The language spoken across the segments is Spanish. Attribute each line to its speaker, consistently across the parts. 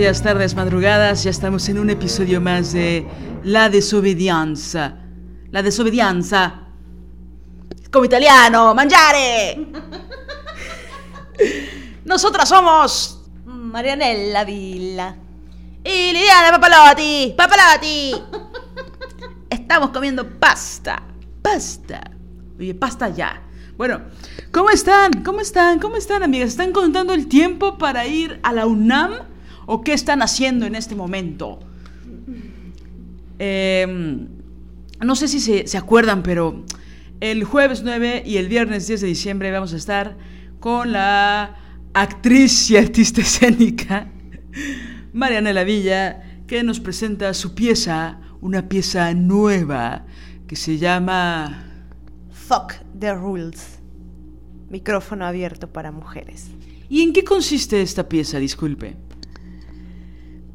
Speaker 1: Días, tardes, madrugadas. Ya estamos en un episodio más de La desobedianza. La desobedianza. Como italiano, mangiare. Nosotras somos
Speaker 2: Marianela Villa.
Speaker 1: y Liliana Papalotti. Papalotti. Estamos comiendo pasta. Pasta. Oye, pasta ya. Bueno, ¿cómo están? ¿Cómo están? ¿Cómo están, amigas? ¿Están contando el tiempo para ir a la UNAM? ¿O qué están haciendo en este momento? Eh, no sé si se, se acuerdan, pero el jueves 9 y el viernes 10 de diciembre vamos a estar con la actriz y artista escénica Mariana Villa, que nos presenta su pieza, una pieza nueva que se llama...
Speaker 2: Fuck the rules. Micrófono abierto para mujeres.
Speaker 1: ¿Y en qué consiste esta pieza? Disculpe.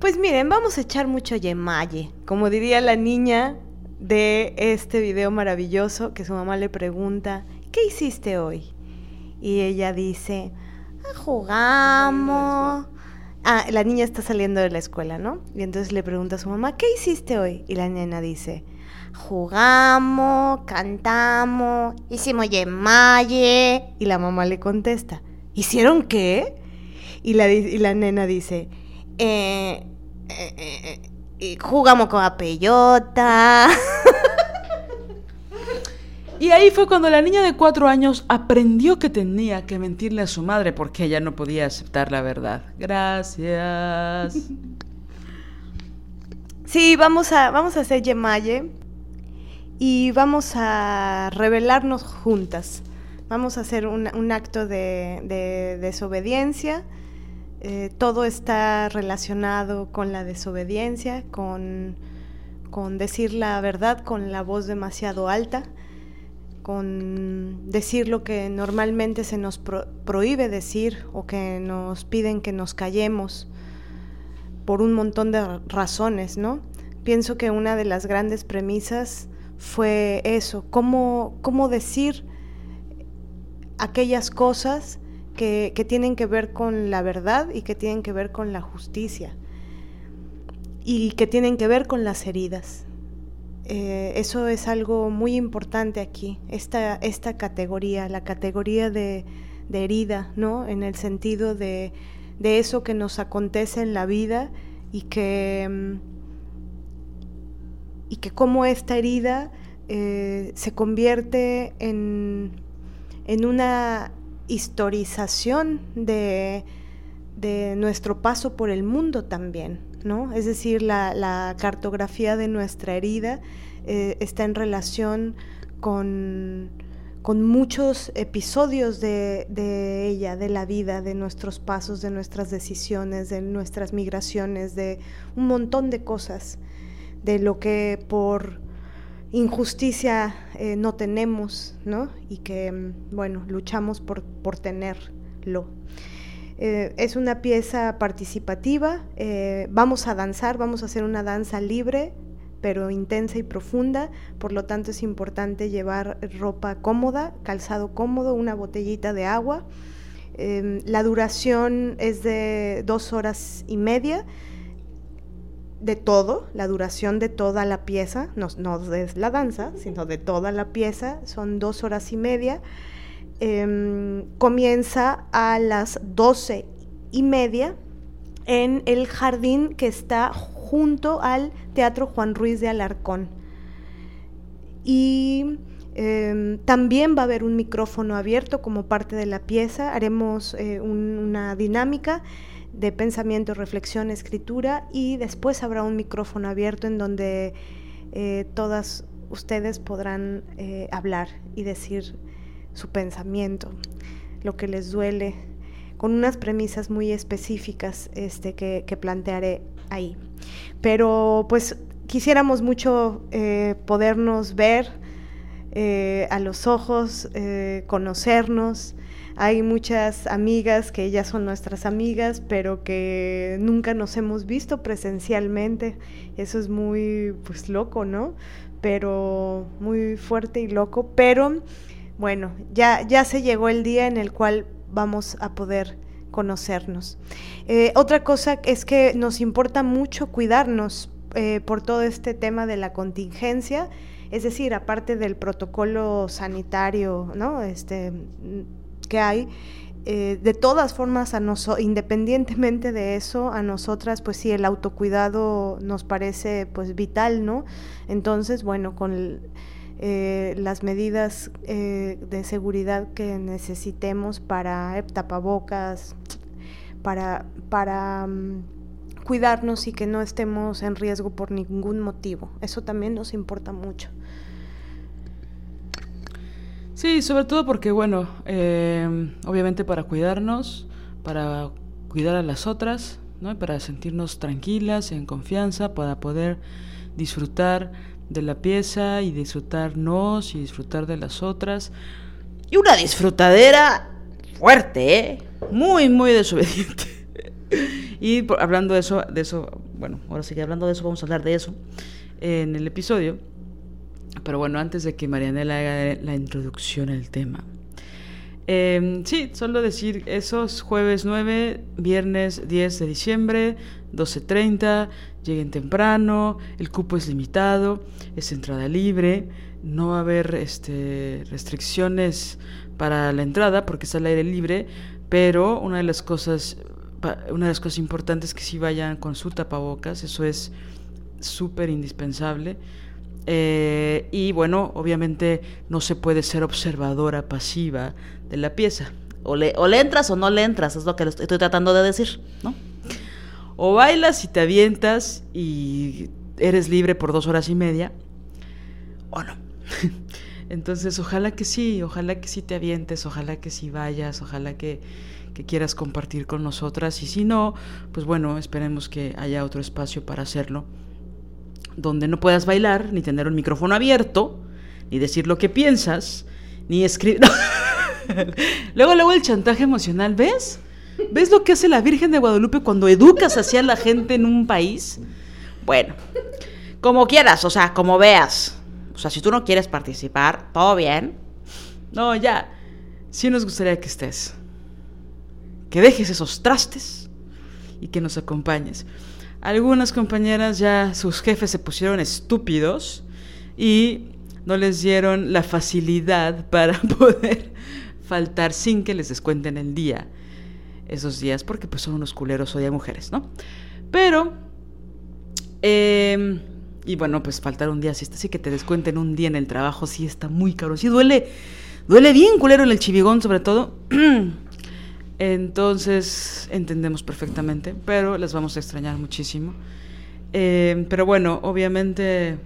Speaker 2: Pues miren, vamos a echar mucho yemaye. Como diría la niña de este video maravilloso que su mamá le pregunta, ¿qué hiciste hoy? Y ella dice, "Ah, jugamos. Ah, la niña está saliendo de la escuela, ¿no? Y entonces le pregunta a su mamá, ¿qué hiciste hoy? Y la nena dice, jugamos, cantamos, hicimos yemaye. Y la mamá le contesta, ¿hicieron qué? Y la, y la nena dice, eh, eh, eh, eh, jugamos con la peyota.
Speaker 1: Y ahí fue cuando la niña de cuatro años aprendió que tenía que mentirle a su madre porque ella no podía aceptar la verdad. Gracias.
Speaker 2: Sí, vamos a, vamos a hacer Yemaye y vamos a rebelarnos juntas. Vamos a hacer un, un acto de, de desobediencia. Eh, todo está relacionado con la desobediencia, con, con decir la verdad con la voz demasiado alta, con decir lo que normalmente se nos pro- prohíbe decir o que nos piden que nos callemos por un montón de razones, ¿no? Pienso que una de las grandes premisas fue eso, cómo, cómo decir aquellas cosas que, tienen que ver con la verdad y que tienen que ver con la justicia y que tienen que ver con las heridas. Eh, eso es algo muy importante aquí, esta, esta categoría, la categoría de, de herida, ¿no? En el sentido de, de eso que nos acontece en la vida y que, mm, y que como esta herida eh, se convierte en, en una historización de, de nuestro paso por el mundo también, ¿no? Es decir, la, la cartografía de nuestra herida eh, está en relación con, con muchos episodios de, de ella, de la vida, de nuestros pasos, de nuestras decisiones, de nuestras migraciones, de un montón de cosas, de lo que por injusticia eh, no tenemos, ¿no? Y que, mm, bueno, luchamos por, por tenerlo. Eh, es una pieza participativa, eh, vamos a danzar, vamos a hacer una danza libre, pero intensa y profunda, por lo tanto es importante llevar ropa cómoda, calzado cómodo, una botellita de agua. Eh, la duración es de dos horas y media de todo, la duración de toda la pieza, no, no es la danza, sino de toda la pieza, son dos horas y media. em, comienza a las doce y media en el jardín que está junto al Teatro Juan Ruiz de Alarcón. Y em, también va a haber un micrófono abierto como parte de la pieza. Haremos eh, una dinámica de pensamiento, reflexión, escritura y después habrá un micrófono abierto en donde eh, todas ustedes podrán eh, hablar y decir su pensamiento, lo que les duele, con unas premisas muy específicas este, que, plantearé ahí. Pero pues quisiéramos mucho eh, podernos ver a los ojos, conocernos, hay muchas amigas que ya son nuestras amigas, pero que nunca nos hemos visto presencialmente. Eso es muy, pues, loco, ¿no? Pero muy fuerte y loco. Pero, bueno, ya, ya se llegó el día en el cual vamos a poder conocernos. Eh, otra cosa es que nos importa mucho cuidarnos eh, por todo este tema de la contingencia, es decir, aparte del protocolo sanitario, ¿no? Este, que hay. Eh, de todas formas, a independientemente de eso, a nosotras, pues sí, el autocuidado nos parece pues vital, ¿no? Entonces, bueno, con eh, las medidas eh, de seguridad que necesitemos para tapabocas, para, para mm, cuidarnos y que no estemos en riesgo por ningún motivo. Eso también nos importa mucho.
Speaker 1: Sí, sobre todo porque, bueno, eh, obviamente para cuidarnos, para cuidar a las otras, ¿no? para sentirnos tranquilas, en confianza, para poder disfrutar de la pieza y disfrutarnos y disfrutar de las otras. Y una disfrutadera fuerte, ¿eh? Muy, muy desobediente. y hablando de eso, de eso, bueno, ahora sí que hablando de eso, vamos a hablar de eso en el episodio. Pero bueno, antes de que Marianela haga la introducción al tema. Eh, sí, solo decir eso es jueves 9, viernes 10 de diciembre, 12.30, lleguen temprano, el cupo es limitado, es entrada libre, no va a haber este, restricciones para la entrada porque está al aire libre, pero una de las cosas, una de las cosas importantes es que si vayan con su tapabocas, eso es súper indispensable eh, y bueno, obviamente no se puede ser observadora pasiva de la pieza. O le, o le entras o no le entras, es lo que estoy tratando de decir, ¿no? O bailas y te avientas y eres libre por dos horas y media, o no. Entonces, ojalá que sí, ojalá que sí te avientes, ojalá que sí vayas, ojalá que, que quieras compartir con nosotras. Y si no, pues bueno, esperemos que haya otro espacio para hacerlo donde no puedas bailar, ni tener un micrófono abierto, ni decir lo que piensas, ni escribir... luego, luego el chantaje emocional, ¿ves? ¿Ves lo que hace la Virgen de Guadalupe cuando educas hacia la gente en un país? Bueno, como quieras, o sea, como veas. O sea, si tú no quieres participar, todo bien. No, ya. Sí nos gustaría que estés. Que dejes esos trastes y que nos acompañes. Algunas compañeras ya sus jefes se pusieron estúpidos y no les dieron la facilidad para poder faltar sin que les descuenten el día esos días, porque pues son unos culeros o de mujeres, ¿no? Pero, em, y bueno, pues faltar un día, si está así que te descuenten un día en el trabajo, sí está muy caro, sí duele, duele bien culero en el chivigón sobre todo. Entonces entendemos perfectamente, pero las vamos a extrañar muchísimo. Eh, pero bueno, obviamente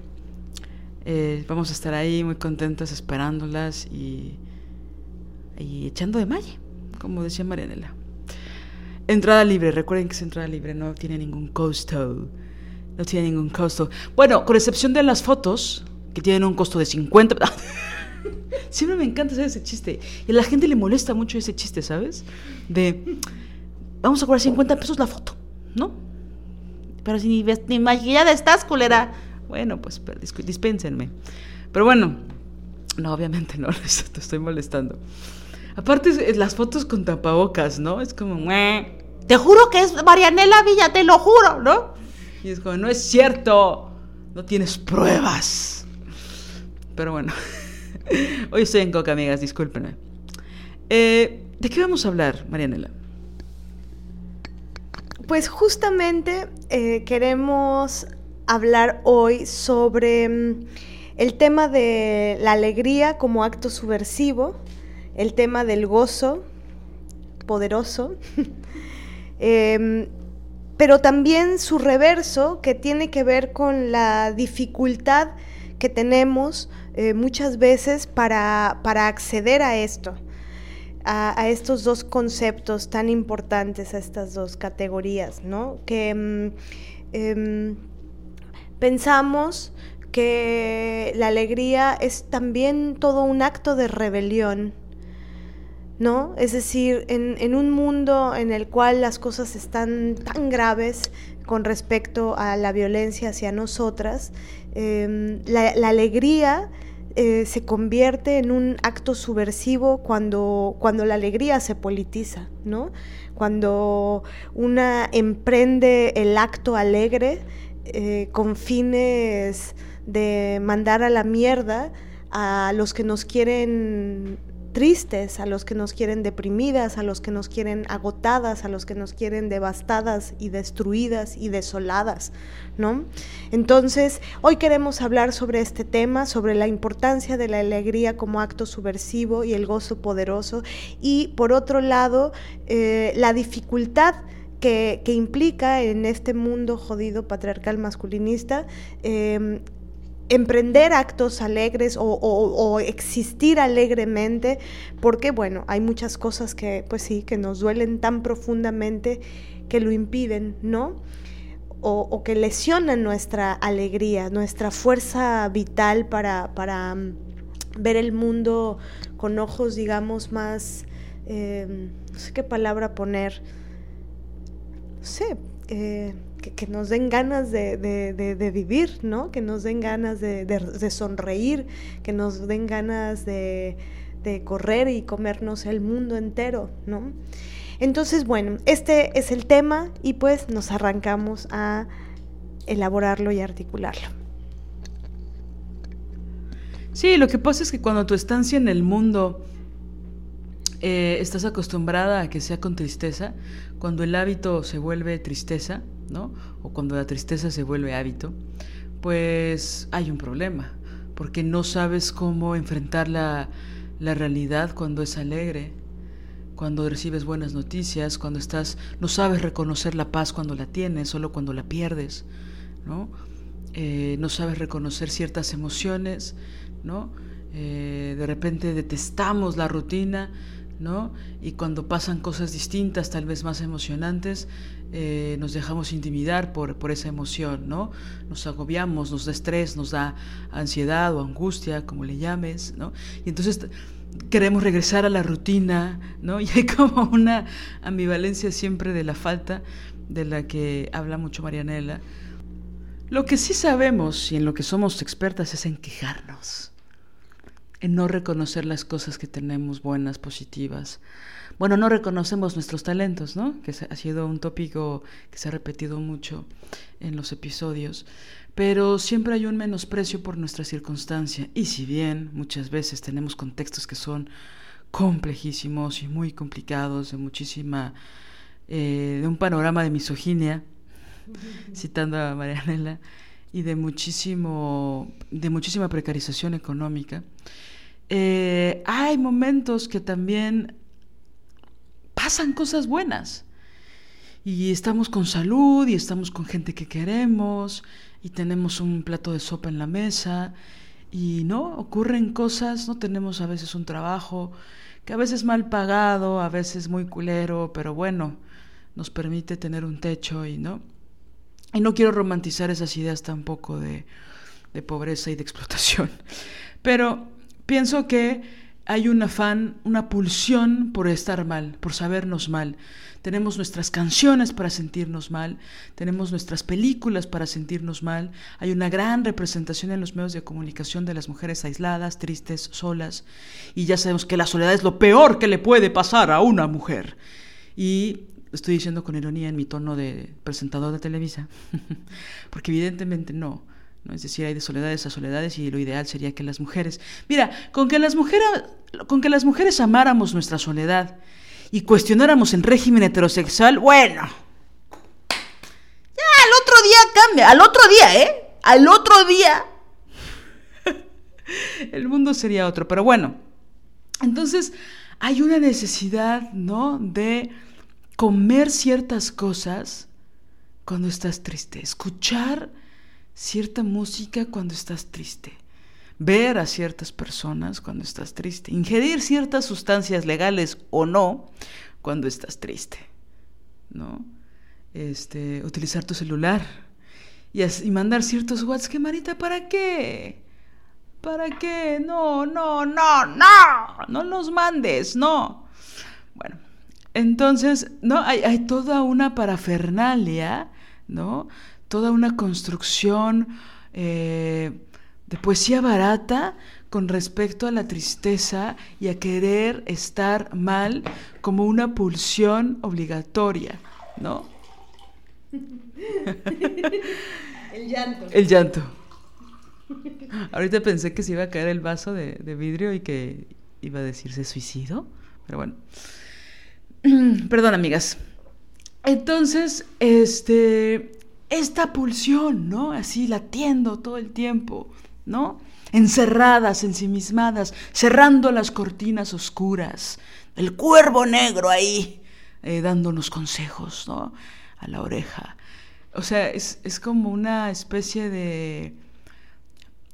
Speaker 1: eh, vamos a estar ahí muy contentas esperándolas y, y echando de malle, como decía Marianela. Entrada libre, recuerden que es entrada libre, no tiene ningún costo. No tiene ningún costo. Bueno, con excepción de las fotos, que tienen un costo de 50... Siempre me encanta hacer ese chiste. Y a la gente le molesta mucho ese chiste, ¿sabes? De, vamos a cobrar 50 pesos la foto, ¿no? Pero si ni, maquillada estás, culera. Bueno, pues dispénsenme. Pero bueno, no, obviamente no, te estoy molestando. Aparte, las fotos con tapabocas, ¿no? Es como, te juro que es Marianela Villa, te lo juro, ¿no? Y es como, no es cierto, no tienes pruebas. Pero bueno. Hoy estoy en coca, amigas, discúlpenme. Eh, ¿De qué vamos a hablar, Marianela?
Speaker 2: Pues justamente eh, queremos hablar hoy sobre mm, el tema de la alegría como acto subversivo, el tema del gozo poderoso, em, pero también su reverso que tiene que ver con la dificultad que tenemos eh, muchas veces para, para acceder a esto a, estos dos conceptos tan importantes, a estas dos categorías, ¿no? Que mm, em, pensamos que la alegría es también todo un acto de rebelión, ¿no? Es decir, en, un mundo en el cual las cosas están tan graves con respecto a la violencia hacia nosotras, em, la alegría eh, se convierte en un acto subversivo cuando, cuando la alegría se politiza, ¿no? Cuando una emprende el acto alegre eh, con fines de mandar a la mierda a los que nos quieren tristes, a los que nos quieren deprimidas, a los que nos quieren agotadas, a los que nos quieren devastadas y destruidas y desoladas, ¿no? Entonces, hoy queremos hablar sobre este tema, sobre la importancia de la alegría como acto subversivo y el gozo poderoso, y por otro lado, eh, la dificultad que, implica en este mundo jodido patriarcal masculinista eh, emprender actos alegres o, existir alegremente, porque bueno, hay muchas cosas que, pues sí, que nos duelen tan profundamente que lo impiden, ¿no? O, que lesionan nuestra alegría, nuestra fuerza vital para, para mm, ver el mundo con ojos, digamos, más, em, no sé qué palabra poner, no sé, eh, que, nos den ganas de, vivir, ¿no? Que nos den ganas de, sonreír, que nos den ganas de, correr y comernos el mundo entero, ¿no? Entonces, bueno, este es el tema y pues nos arrancamos a elaborarlo y articularlo.
Speaker 1: Sí, lo que pasa es que cuando tu estancia en el mundo eh, estás acostumbrada a que sea con tristeza, cuando el hábito se vuelve tristeza, ¿no? O cuando la tristeza se vuelve hábito, pues hay un problema, porque no sabes cómo enfrentar la, realidad cuando es alegre, cuando recibes buenas noticias, cuando estás, no sabes reconocer la paz cuando la tienes, solo cuando la pierdes, ¿no? Eh, no sabes reconocer ciertas emociones, ¿no? Eh, de repente detestamos la rutina, ¿no? Y cuando pasan cosas distintas, tal vez más emocionantes, eh, nos dejamos intimidar por, por, esa emoción, ¿no? Nos agobiamos, nos da estrés, nos da ansiedad o angustia, como le llames, ¿no? Y entonces queremos regresar a la rutina, ¿no? Y hay como una ambivalencia siempre de la falta de la que habla mucho Marianela. Lo que sí sabemos y en lo que somos expertas es en quejarnos, en no reconocer las cosas que tenemos buenas, positivas, bueno, no reconocemos nuestros talentos, ¿no? Que ha sido un tópico que se ha repetido mucho en los episodios, pero siempre hay un menosprecio por nuestra circunstancia y si bien muchas veces tenemos contextos que son complejísimos y muy complicados, de muchísima, eh, de un panorama de misoginia, citando a Marianela, y de muchísimo, de muchísima precarización económica, eh, hay momentos que también pasan cosas buenas. Y estamos con salud y estamos con gente que queremos y tenemos un plato de sopa en la mesa y no, ocurren cosas, no tenemos a veces un trabajo que a veces mal pagado, a veces muy culero, pero bueno, nos permite tener un techo y no. Y no quiero romantizar esas ideas tampoco de, de pobreza y de explotación, pero pienso que hay un afán, una pulsión por estar mal, por sabernos mal. Tenemos nuestras canciones para sentirnos mal, tenemos nuestras películas para sentirnos mal. Hay una gran representación en los medios de comunicación de las mujeres aisladas, tristes, solas. Y ya sabemos que la soledad es lo peor que le puede pasar a una mujer. Y estoy diciendo con ironía en mi tono de presentador de Televisa, porque evidentemente no. ¿No? Es decir, hay de soledades a soledades y lo ideal sería que las mujeres... Mira, con que las mujeres, con que las mujeres amáramos nuestra soledad y cuestionáramos el régimen heterosexual, bueno. Ya, al otro día cambia, al otro día, ¿eh? Al otro día el mundo sería otro, pero bueno. Entonces, hay una necesidad, ¿no? De comer ciertas cosas cuando estás triste, escuchar cierta música cuando estás triste, ver a ciertas personas cuando estás triste, ingerir ciertas sustancias legales o no cuando estás triste, ¿no? Este, utilizar tu celular y, mandar ciertos WhatsApp Marita, ¿para qué? ¿Para qué? No, no, no, no, no los mandes, no. Bueno, entonces, ¿no? Hay, hay toda una parafernalia, ¿no? Toda una construcción eh, de poesía barata con respecto a la tristeza y a querer estar mal como una pulsión obligatoria, ¿no?
Speaker 2: El llanto.
Speaker 1: El llanto. Ahorita pensé que se iba a caer el vaso de, vidrio y que iba a decirse suicidio, pero bueno. Perdón, amigas. Entonces, este, esta pulsión, ¿no? Así latiendo todo el tiempo, ¿no? Encerradas, ensimismadas, cerrando las cortinas oscuras, el cuervo negro ahí, eh, dándonos consejos, ¿no? A la oreja. O sea, es, es como una especie de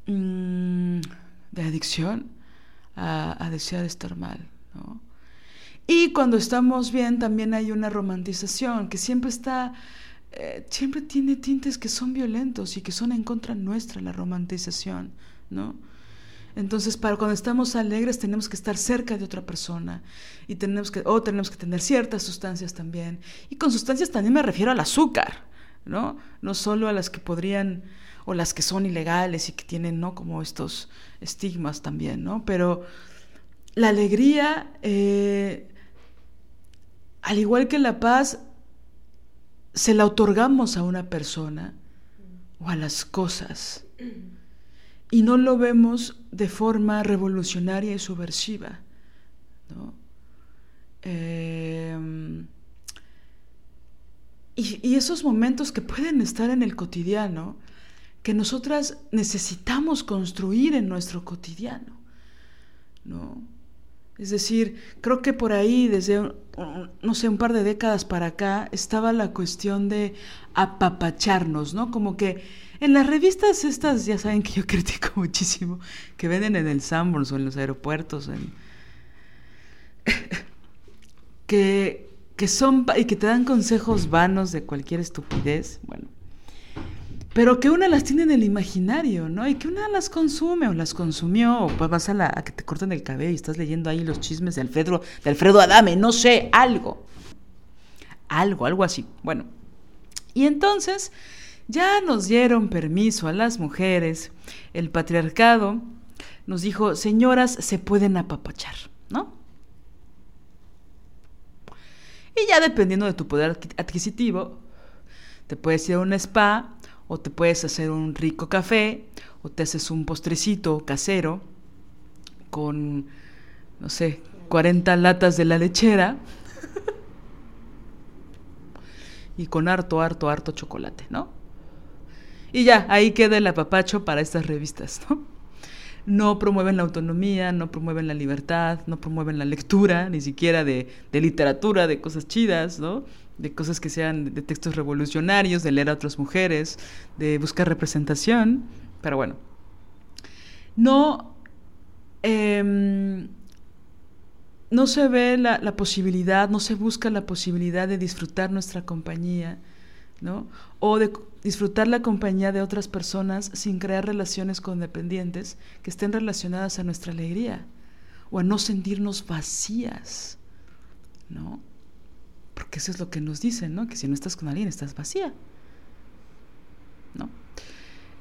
Speaker 1: Mm, de adicción a, desear estar mal. Y cuando estamos bien también hay una romantización que siempre está, eh, siempre tiene tintes que son violentos y que son en contra nuestra la romantización, ¿no? Entonces, para cuando estamos alegres tenemos que estar cerca de otra persona y tenemos que, o tenemos que tener ciertas sustancias también. Y con sustancias también me refiero al azúcar, ¿no? No solo a las que podrían o las que son ilegales y que tienen, ¿no? Como estos estigmas también, ¿no? Pero la alegría, eh, al igual que la paz, se la otorgamos a una persona o a las cosas y no lo vemos de forma revolucionaria y subversiva, ¿no? Em, y, y, esos momentos que pueden estar en el cotidiano, que nosotras necesitamos construir en nuestro cotidiano, ¿no? Es decir, creo que por ahí, desde, no sé, un par de décadas para acá, estaba la cuestión de apapacharnos, ¿no? Como que en las revistas estas, ya saben que yo critico muchísimo, que venden en el Sanborns o en los aeropuertos, que, que son, y que te dan consejos vanos de cualquier estupidez, bueno, pero que una las tiene en el imaginario, ¿no? Y que una las consume o las consumió, o pues vas a, la, que te corten el cabello y estás leyendo ahí los chismes de Alfredo, de Alfredo Adame, no sé, algo. Algo, algo así. Bueno, y entonces ya nos dieron permiso a las mujeres, el patriarcado nos dijo, señoras, se pueden apapachar, ¿no? Y ya dependiendo de tu poder adquisitivo, te puedes ir a un spa o te puedes hacer un rico café, o te haces un postrecito casero con, no sé, 40 latas de la lechera y con harto, harto, harto chocolate, ¿no? Y ya, ahí queda el apapacho para estas revistas, ¿no? No promueven la autonomía, no promueven la libertad, no promueven la lectura, ni siquiera de, de literatura, de cosas chidas, ¿no? De cosas que sean de textos revolucionarios, de leer a otras mujeres, de buscar representación, pero bueno, no, em, no se ve la, la, posibilidad, no se busca la posibilidad de disfrutar nuestra compañía, ¿no? O de disfrutar la compañía de otras personas sin crear relaciones condependientes que estén relacionadas a nuestra alegría o a no sentirnos vacías, ¿no? Porque eso es lo que nos dicen, ¿no? Que si no estás con alguien estás vacía. ¿No?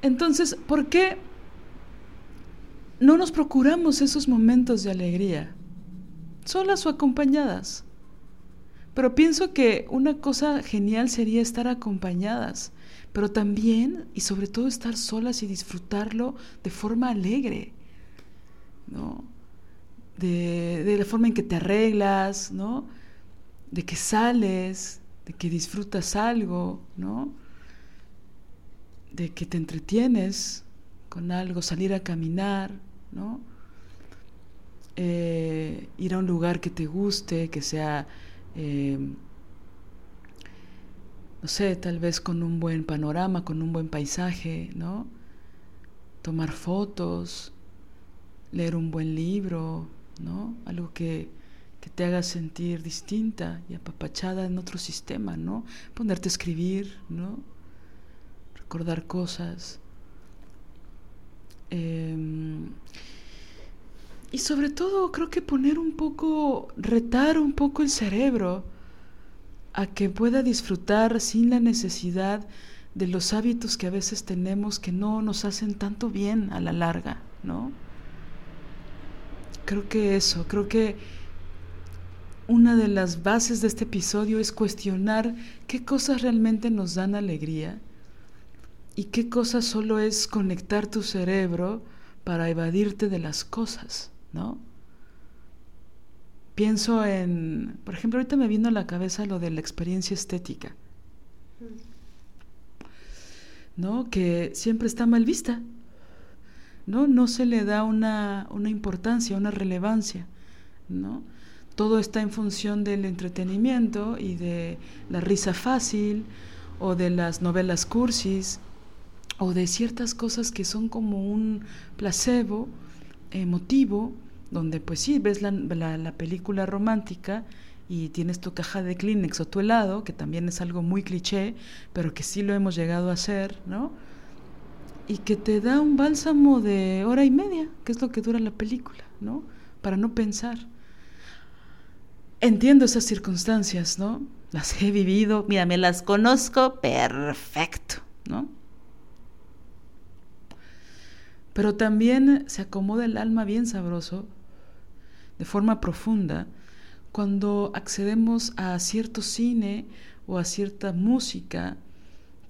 Speaker 1: Entonces, ¿por qué no nos procuramos esos momentos de alegría? Solas o acompañadas. Pero pienso que una cosa genial sería estar acompañadas, pero también y sobre todo estar solas y disfrutarlo de forma alegre, ¿no? De, de la forma en que te arreglas, ¿no? De que sales, de que disfrutas algo, ¿no? De que te entretienes con algo, salir a caminar, ¿no? Eh, ir a un lugar que te guste, que sea, eh, no sé, tal vez con un buen panorama, con un buen paisaje, ¿no? Tomar fotos, leer un buen libro, ¿no? Algo que, que te haga sentir distinta y apapachada en otro sistema, ¿no? Ponerte a escribir, ¿no? Recordar cosas. Em, y sobre todo creo que poner un poco, retar un poco el cerebro a que pueda disfrutar sin la necesidad de los hábitos que a veces tenemos que no nos hacen tanto bien a la larga, ¿no? Creo que eso, creo que una de las bases de este episodio es cuestionar qué cosas realmente nos dan alegría y qué cosas solo es conectar tu cerebro para evadirte de las cosas, ¿no? Pienso en, por ejemplo, ahorita me vino a la cabeza lo de la experiencia estética, ¿no? Que siempre está mal vista, ¿no? No se le da una, una importancia, una relevancia, ¿no? Todo está en función del entretenimiento y de la risa fácil o de las novelas cursis o de ciertas cosas que son como un placebo emotivo, donde pues sí, ves la, la, película romántica y tienes tu caja de Kleenex o tu helado, que también es algo muy cliché, pero que sí lo hemos llegado a hacer, ¿no? Y que te da un bálsamo de hora y media, que es lo que dura la película, ¿no? Para no pensar. Entiendo esas circunstancias, ¿no? Las he vivido, mira, me las conozco perfecto, ¿no? Pero también se acomoda el alma bien sabroso, de forma profunda, cuando accedemos a cierto cine o a cierta música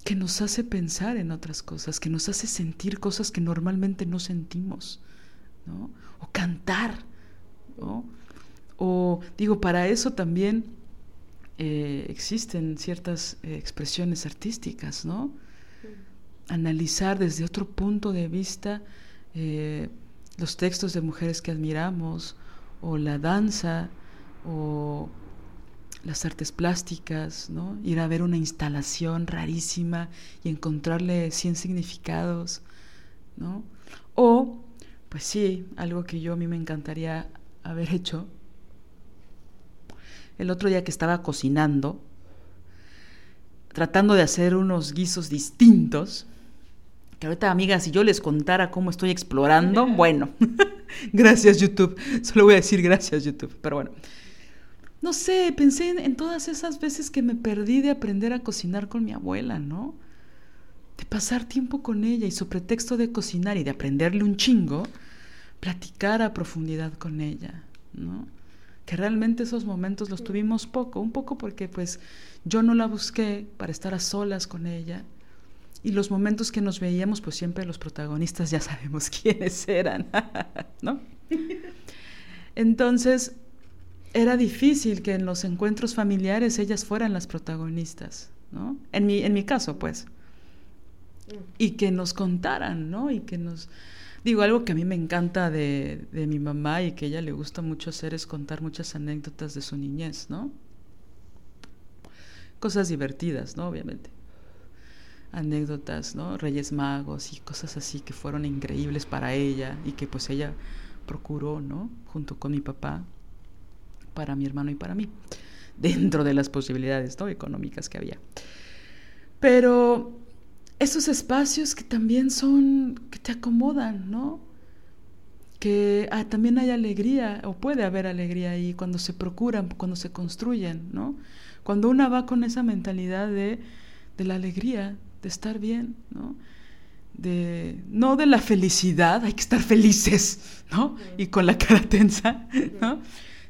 Speaker 1: que nos hace pensar en otras cosas, que nos hace sentir cosas que normalmente no sentimos, ¿no? O cantar, ¿no? O digo, para eso también eh, existen ciertas eh, expresiones artísticas, ¿no? Analizar desde otro punto de vista eh, los textos de mujeres que admiramos, o la danza, o las artes plásticas, ¿no? Ir a ver una instalación rarísima y encontrarle 100 significados, ¿no? O, pues sí, algo que yo a mí me encantaría haber hecho, el otro día que estaba cocinando, tratando de hacer unos guisos distintos, que ahorita, amigas, si yo les contara cómo estoy explorando, bueno, gracias YouTube, solo voy a decir gracias YouTube, pero bueno. No sé, pensé en, todas esas veces que me perdí de aprender a cocinar con mi abuela, ¿no? De pasar tiempo con ella y su pretexto de cocinar y de aprenderle un chingo, platicar a profundidad con ella, ¿no? Que realmente esos momentos los tuvimos poco, un poco porque pues yo no la busqué para estar a solas con ella y los momentos que nos veíamos pues siempre los protagonistas ya sabemos quiénes eran, ¿no? Entonces era difícil que en los encuentros familiares ellas fueran las protagonistas, ¿no? En mi, en mi caso pues. Mm. Y que nos contaran, ¿no? Y que nos Digo, algo que a mí me encanta de, mi mamá y que ella le gusta mucho hacer es contar muchas anécdotas de su niñez, ¿no? Cosas divertidas, ¿no? Obviamente. Anécdotas, ¿no? Reyes magos y cosas así que fueron increíbles para ella y que pues ella procuró, ¿no? Junto con mi papá, para mi hermano y para mí, dentro de las posibilidades, ¿no? Económicas que había. Pero esos espacios que también son, que te acomodan, ¿no? Que ah, también hay alegría, o puede haber alegría ahí cuando se procuran, cuando se construyen, ¿no? Cuando una va con esa mentalidad de, de la alegría, de estar bien, ¿no? De, no de la felicidad, hay que estar felices, ¿no? Y con la cara tensa, ¿no?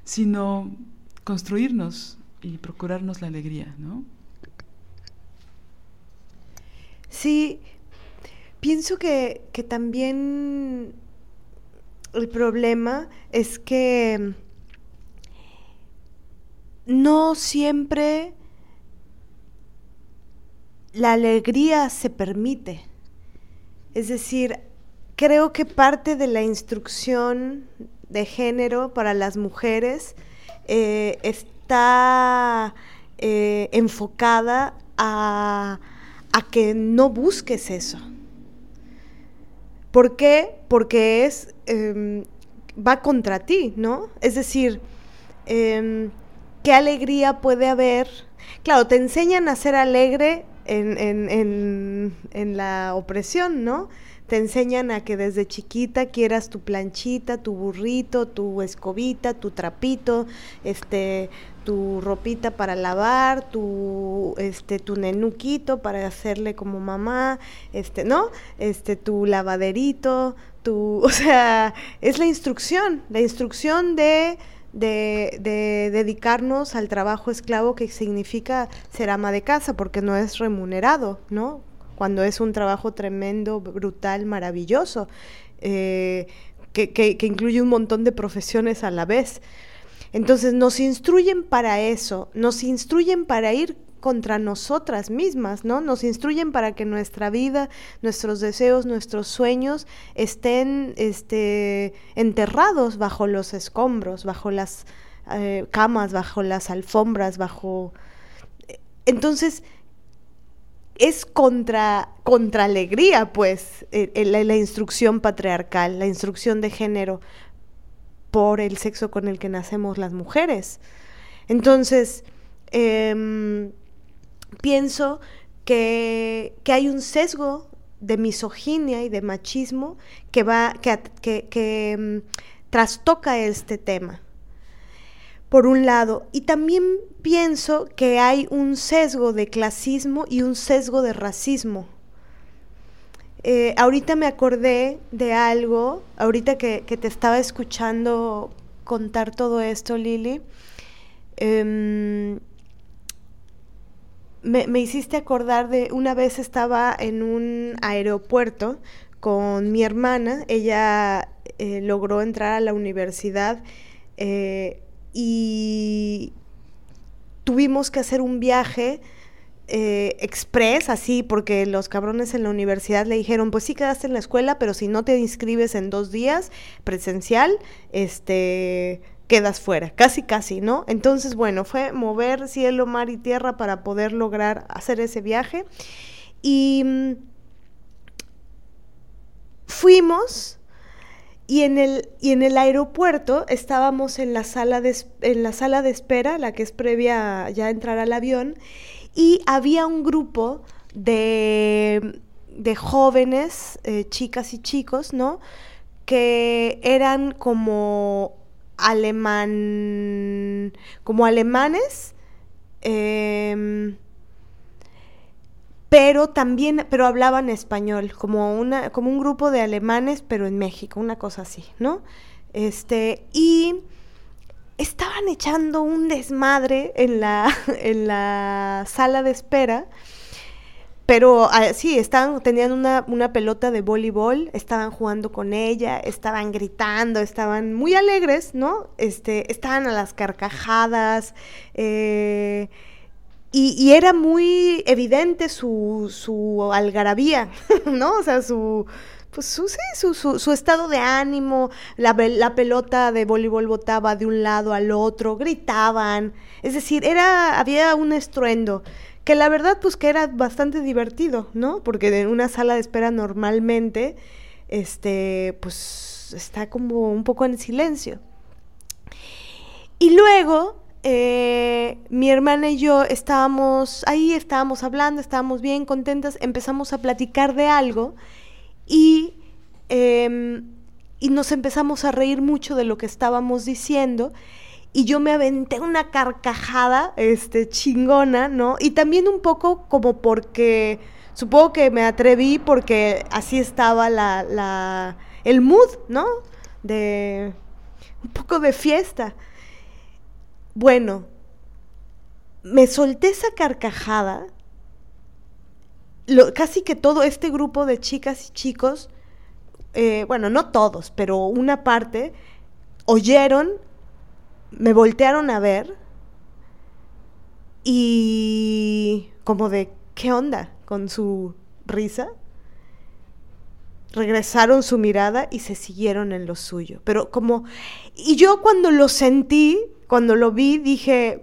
Speaker 1: Sino construirnos y procurarnos la alegría, ¿no?
Speaker 2: Sí, pienso que, que también el problema es que no siempre la alegría se permite. Es decir, creo que parte de la instrucción de género para las mujeres eh, está eh, enfocada a, que no busques eso. ¿Por qué? Porque es em, va contra ti, ¿no? Es decir, em, ¿qué alegría puede haber? Claro, te enseñan a ser alegre en, en, en la opresión, ¿no? Te enseñan a que desde chiquita quieras tu planchita, tu burrito, tu escobita, tu trapito, este, tu ropita para lavar, tu, este, tu nenuquito para hacerle como mamá, este, ¿no? Este, tu lavaderito, tu, o sea, es la instrucción, la instrucción de, de, de dedicarnos al trabajo esclavo que significa ser ama de casa, porque no es remunerado, ¿no? Cuando es un trabajo tremendo, brutal, maravilloso, eh, que, incluye un montón de profesiones a la vez. Entonces nos instruyen para eso, nos instruyen para ir contra nosotras mismas, ¿no? Nos instruyen para que nuestra vida, nuestros deseos, nuestros sueños estén este, enterrados bajo los escombros, bajo las eh, camas, bajo las alfombras, bajo... Entonces, es contra, contra alegría, pues, la, instrucción patriarcal, la instrucción de género por el sexo con el que nacemos las mujeres. Entonces, em, pienso que, hay un sesgo de misoginia y de machismo que va, que, que em, trastoca este tema por un lado, y también pienso que hay un sesgo de clasismo y un sesgo de racismo. Eh, ahorita me acordé de algo, ahorita que, te estaba escuchando contar todo esto, Lili, em, me, hiciste acordar de una vez estaba en un aeropuerto con mi hermana, ella eh, logró entrar a la universidad eh, y tuvimos que hacer un viaje eh, express, así, porque los cabrones en la universidad le dijeron, pues sí quedaste en la escuela, pero si no te inscribes en dos días presencial, este, quedas fuera, casi, casi, ¿no? Entonces, bueno, fue mover cielo, mar y tierra para poder lograr hacer ese viaje. Y mm, fuimos y en el, y en el aeropuerto estábamos en la, sala de, en la sala de espera, la que es previa a ya entrar al avión, y había un grupo de, de jóvenes, eh, chicas y chicos, ¿no? Que eran como alemán, como alemanes, eh, pero también, pero hablaban español, como una, como un grupo de alemanes, pero en México, una cosa así, ¿no? Este, y estaban echando un desmadre en la, en la sala de espera, pero ah, sí, estaban, tenían una, una, pelota de voleibol, estaban jugando con ella, estaban gritando, estaban muy alegres, ¿no? Este, estaban a las carcajadas, eh, y, era muy evidente su, su algarabía, ¿no? O sea, su, pues su, sí, su, su, estado de ánimo, la, la, pelota de voleibol botaba de un lado al otro, gritaban, es decir, era, había un estruendo, que la verdad pues que era bastante divertido, ¿no? Porque en una sala de espera normalmente, este, pues está como un poco en silencio. Y luego eh, mi hermana y yo estábamos ahí, estábamos hablando, estábamos bien contentas, empezamos a platicar de algo y, em, y nos empezamos a reír mucho de lo que estábamos diciendo y yo me aventé una carcajada este, chingona, ¿no? Y también un poco como porque, supongo que me atreví porque así estaba la, la, el mood, ¿no? De un poco de fiesta. Bueno, me solté esa carcajada casi que todo este grupo de chicas y chicos, eh, bueno, no todos, pero una parte, oyeron, me voltearon a ver y como de, ¿qué onda? Con su risa. Regresaron su mirada y se siguieron en lo suyo. Pero como, y yo cuando lo sentí, cuando lo vi, dije,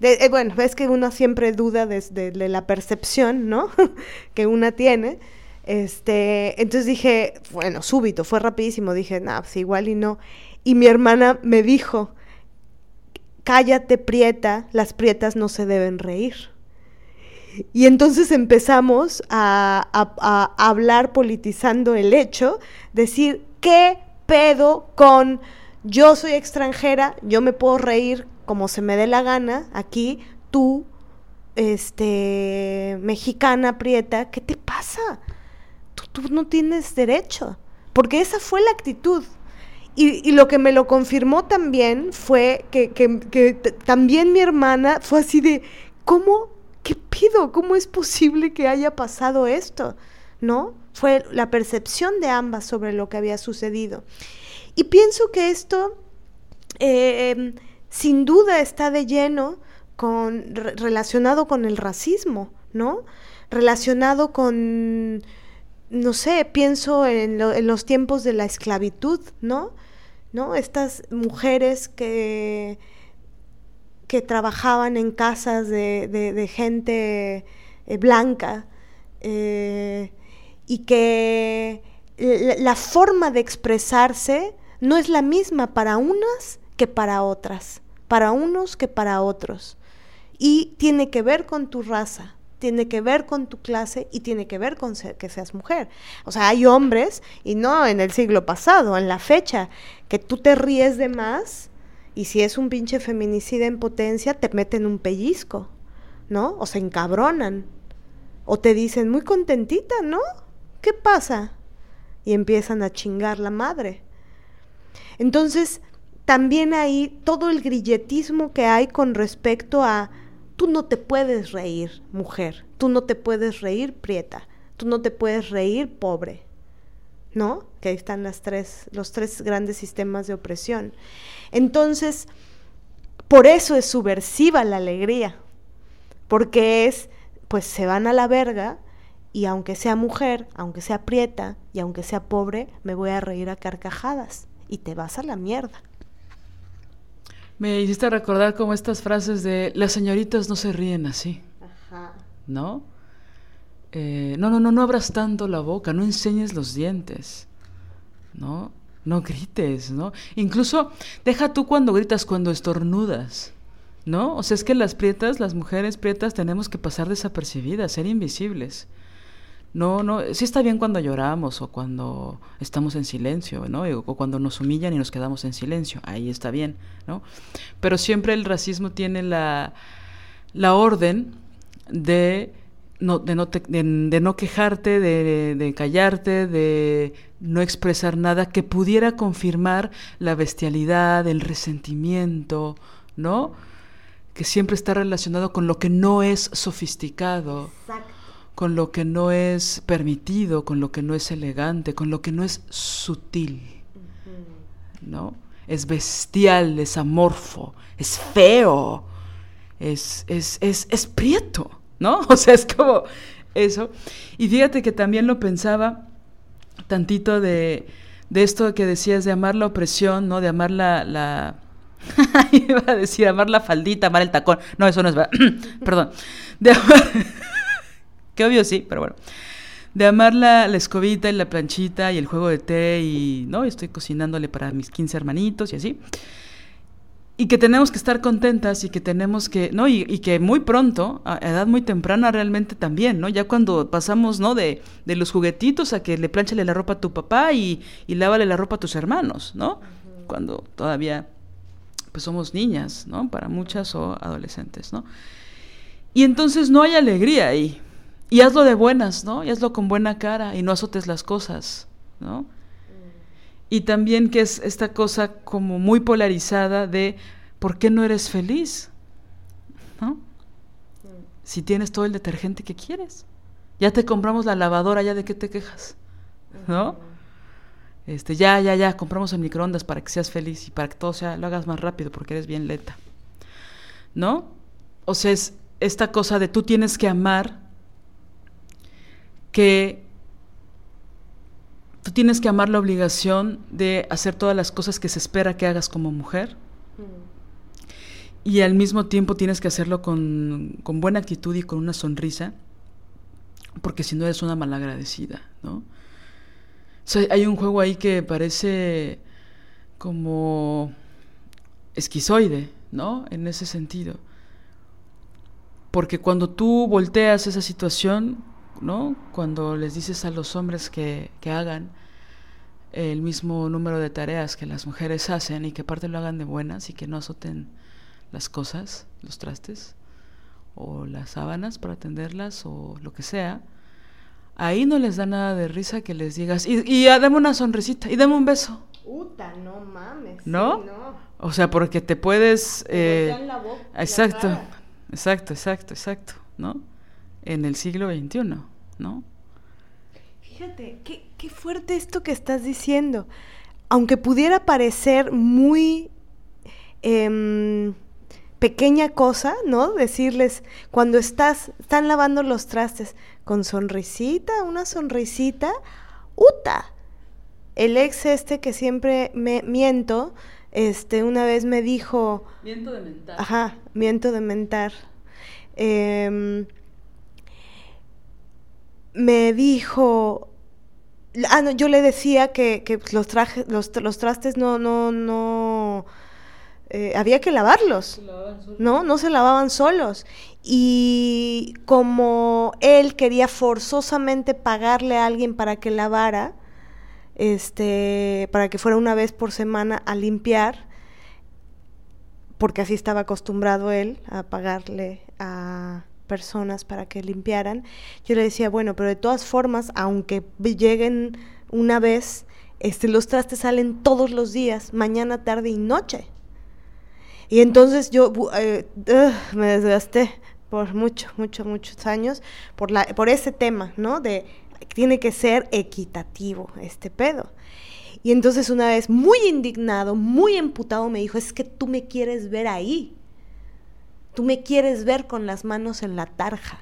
Speaker 2: eh, bueno, ves que uno siempre duda desde de, la percepción, ¿no? que una tiene. Este, entonces dije, bueno, súbito, fue rapidísimo, dije, nada, pues igual y no. Y mi hermana me dijo, cállate prieta, las prietas no se deben reír. Y entonces empezamos a, hablar politizando el hecho, decir, ¿qué pedo con yo soy extranjera, yo me puedo reír como se me dé la gana, aquí tú, este, mexicana prieta, ¿qué te pasa? Tú, no tienes derecho, porque esa fue la actitud. Y, lo que me lo confirmó también fue que, que, también mi hermana fue así de, ¿cómo? ¿Qué pido? ¿Cómo es posible que haya pasado esto? ¿No? Fue la percepción de ambas sobre lo que había sucedido. Y pienso que esto eh, sin duda está de lleno con, relacionado con el racismo, ¿no? Relacionado con, no sé, pienso en, los tiempos de la esclavitud, ¿no? ¿No? Estas mujeres que, que trabajaban en casas de, gente eh, blanca eh, y que la forma de expresarse no es la misma para unas que para otras para unos que para otros. Y tiene que ver con tu raza, tiene que ver con tu clase y tiene que ver con que seas mujer. O sea, hay hombres, y no en el siglo pasado, en la fecha, que tú te ríes de más y si es un pinche feminicida en potencia, te meten un pellizco, ¿no? O se encabronan. O te dicen, muy contentita, ¿no? ¿Qué pasa? Y empiezan a chingar la madre. Entonces, también hay todo el grilletismo que hay con respecto a tú no te puedes reír, mujer, tú no te puedes reír, prieta, tú no te puedes reír, pobre. ¿No? Que ahí están las tres, los tres grandes sistemas de opresión. Entonces, por eso es subversiva la alegría, porque es, pues se van a la verga y aunque sea mujer, aunque sea prieta y aunque sea pobre, me voy a reír a carcajadas y te vas a la mierda.
Speaker 1: Me hiciste recordar como estas frases de las señoritas no se ríen así. Ajá. ¿No? Eh, no, no, no, no abras tanto la boca, no enseñes los dientes. ¿No? No grites, ¿no? Incluso deja tú cuando gritas, cuando estornudas. ¿No? O sea, es que las prietas, las mujeres prietas, tenemos que pasar desapercibidas, ser invisibles. No, no, sí está bien cuando lloramos o cuando estamos en silencio, ¿no? O cuando nos humillan y nos quedamos en silencio, ahí está bien, ¿no? Pero siempre el racismo tiene la, la orden de no, de, no de, no quejarte, de, de, callarte, de no expresar nada que pudiera confirmar la bestialidad, el resentimiento, ¿no? Que siempre está relacionado con lo que no es sofisticado. Exacto con lo que no es permitido, con lo que no es elegante, con lo que no es sutil. ¿No? Es bestial, es amorfo, es feo, es, es, es, es prieto, ¿no? O sea, es como eso. Y fíjate que también lo pensaba tantito de, de esto que decías de amar la opresión, ¿no? De amar la, la... iba a decir amar la faldita, amar el tacón. No, eso no es verdad. Perdón. De amar que obvio sí, pero bueno. De amar la, escobita y la planchita y el juego de té y, ¿no? Estoy cocinándole para mis 15 hermanitos y así. Y que tenemos que estar contentas y que tenemos que, ¿no? Y, que muy pronto, a edad muy temprana realmente también, ¿no? Ya cuando pasamos, ¿no? De, de los juguetitos a que le planchale la ropa a tu papá y, y lávale la ropa a tus hermanos, ¿no? Cuando todavía, pues somos niñas, ¿no? Para muchas o adolescentes, ¿no? Y entonces no hay alegría ahí, y hazlo de buenas, ¿no? Y hazlo con buena cara y no azotes las cosas, ¿no? Y también que es esta cosa como muy polarizada de ¿por qué no eres feliz? ¿No? Si tienes todo el detergente que quieres, Ya te compramos la lavadora, ya de qué te quejas, ¿no? Este, ya, ya, ya, compramos el microondas para que seas feliz y para que todo sea, lo hagas más rápido porque eres bien lenta. ¿No? O sea, es esta cosa de tú tienes que amar que tú tienes que amar la obligación de hacer todas las cosas que se espera que hagas como mujer. Y al mismo tiempo tienes que hacerlo con, con buena actitud y con una sonrisa, porque si no eres una malagradecida, ¿no? hay un juego ahí que parece como esquizoide, ¿no? En ese sentido. Porque cuando tú volteas esa situación, ¿no? Cuando les dices a los hombres que, que hagan el mismo número de tareas que las mujeres hacen y que aparte lo hagan de buenas y que no azoten las cosas, los trastes o las sábanas para atenderlas o lo que sea, ahí no les da nada de risa que les digas, y, y dame una sonrisita, y dame un beso.
Speaker 2: Uta, no mames.
Speaker 1: ¿No? O sea, porque te puedes... Eh, exacto, exacto, exacto, exacto, ¿no? En el siglo XXI, ¿no?
Speaker 2: Fíjate, qué, qué fuerte esto que estás diciendo. Aunque pudiera parecer muy... Em, pequeña cosa, ¿no? Decirles, cuando estás, están lavando los trastes, con sonrisita, una sonrisita, ¡uta! El ex este que siempre me miento, este, una vez me dijo...
Speaker 1: Miento de mentar.
Speaker 2: Ajá, miento de mentar. Em, me dijo... Ah, no, yo le decía que, que los, trajes, los, los trastes no, no, no eh, había que lavarlos. No, no se lavaban solos. Y como él quería forzosamente pagarle a alguien para que lavara, este, para que fuera una vez por semana a limpiar, porque así estaba acostumbrado él a pagarle a personas para que limpiaran, yo le decía, bueno, pero de todas formas, aunque lleguen una vez, este, los trastes salen todos los días, mañana, tarde y noche. Y entonces yo eh, me desgasté por muchos, muchos, muchos años por, la, por ese tema, ¿no? De tiene que ser equitativo este pedo. Y entonces una vez, muy indignado, muy emputado, me dijo, es que tú me quieres ver ahí. Tú me quieres ver con las manos en la tarja.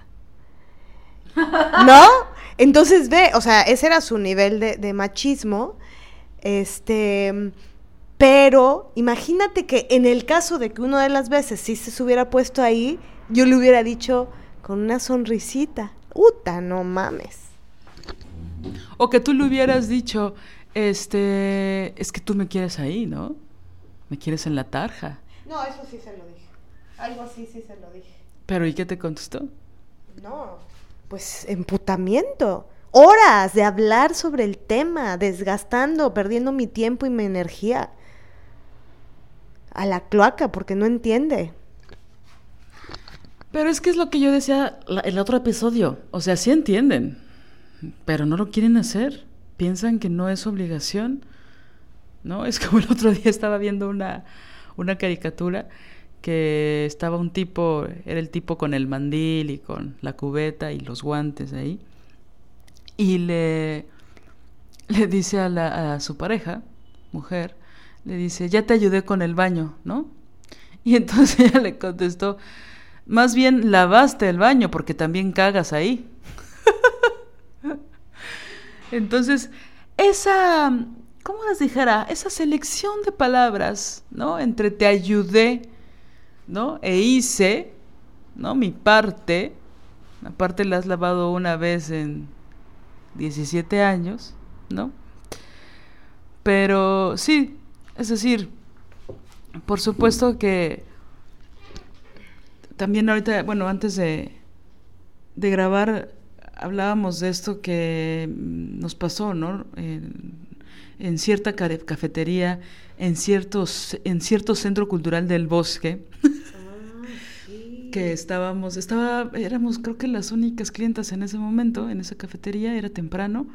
Speaker 2: ¿No? Entonces ve, o sea, ese era su nivel de, de machismo. Este pero imagínate que en el caso de que una de las veces sí se hubiera puesto ahí, yo le hubiera dicho con una sonrisita, ¡Uta, no mames!
Speaker 1: O que tú le hubieras dicho, este, es que tú me quieres ahí, ¿no? Me quieres en la tarja.
Speaker 2: No, eso sí se lo dije. Algo así sí se lo dije.
Speaker 1: Pero ¿y qué te contestó?
Speaker 2: No, pues emputamiento horas de hablar sobre el tema, desgastando, perdiendo mi tiempo y mi energía a la cloaca porque no entiende.
Speaker 1: Pero es que es lo que yo decía en el otro episodio. O sea, sí entienden, pero no lo quieren hacer. Piensan que no es obligación. ¿No? Es como el otro día estaba viendo una, una caricatura que estaba un tipo, era el tipo con el mandil y con la cubeta y los guantes ahí. Y le, le dice a, la, a su pareja, mujer, le dice, ya te ayudé con el baño, ¿no? Y entonces ella le contestó, más bien lavaste el baño porque también cagas ahí. entonces, esa, ¿cómo les dijera? Esa selección de palabras, ¿no? Entre te ayudé, ¿no? E hice, ¿no? Mi parte, aparte la has lavado una vez en 17 años, ¿no? Pero sí, es decir, por supuesto que también ahorita, bueno, antes de, de grabar hablábamos de esto que nos pasó, ¿no? En cierta cafetería, en, ciertos, en cierto centro cultural del bosque, ah, que estábamos, estaba, éramos creo que las únicas clientas en ese momento, en esa cafetería, era temprano,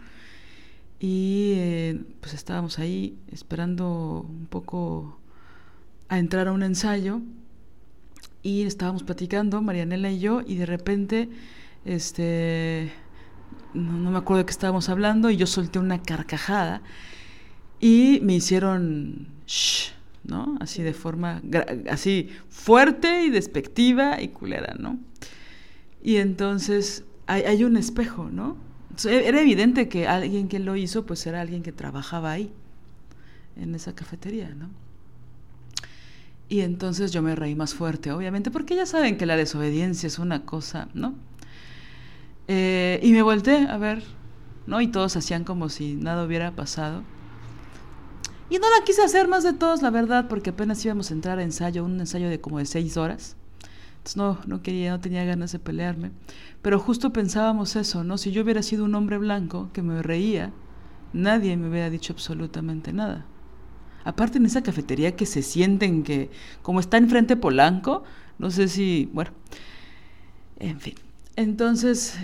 Speaker 1: y eh, pues estábamos ahí esperando un poco a entrar a un ensayo y estábamos platicando, Marianela y yo, y de repente este, no, me acuerdo de qué estábamos hablando, y yo solté una carcajada y me hicieron shh, ¿no? Así de forma, así fuerte y despectiva y culera, ¿no? Y entonces hay, un espejo, ¿no? era evidente que alguien que lo hizo, pues era alguien que trabajaba ahí, en esa cafetería, ¿no? Y entonces yo me reí más fuerte, obviamente, porque ya saben que la desobediencia es una cosa, ¿no? Eh, y me volteé a ver, ¿no? Y todos hacían como si nada hubiera pasado. Y no la quise hacer más de todos, la verdad, porque apenas íbamos a entrar a ensayo, un ensayo de como de seis horas. Entonces no, no quería, no tenía ganas de pelearme. Pero justo pensábamos eso, ¿no? Si yo hubiera sido un hombre blanco que me reía, nadie me hubiera dicho absolutamente nada. Aparte en esa cafetería que se sienten que, como está enfrente Polanco, no sé si, bueno, en fin. Entonces,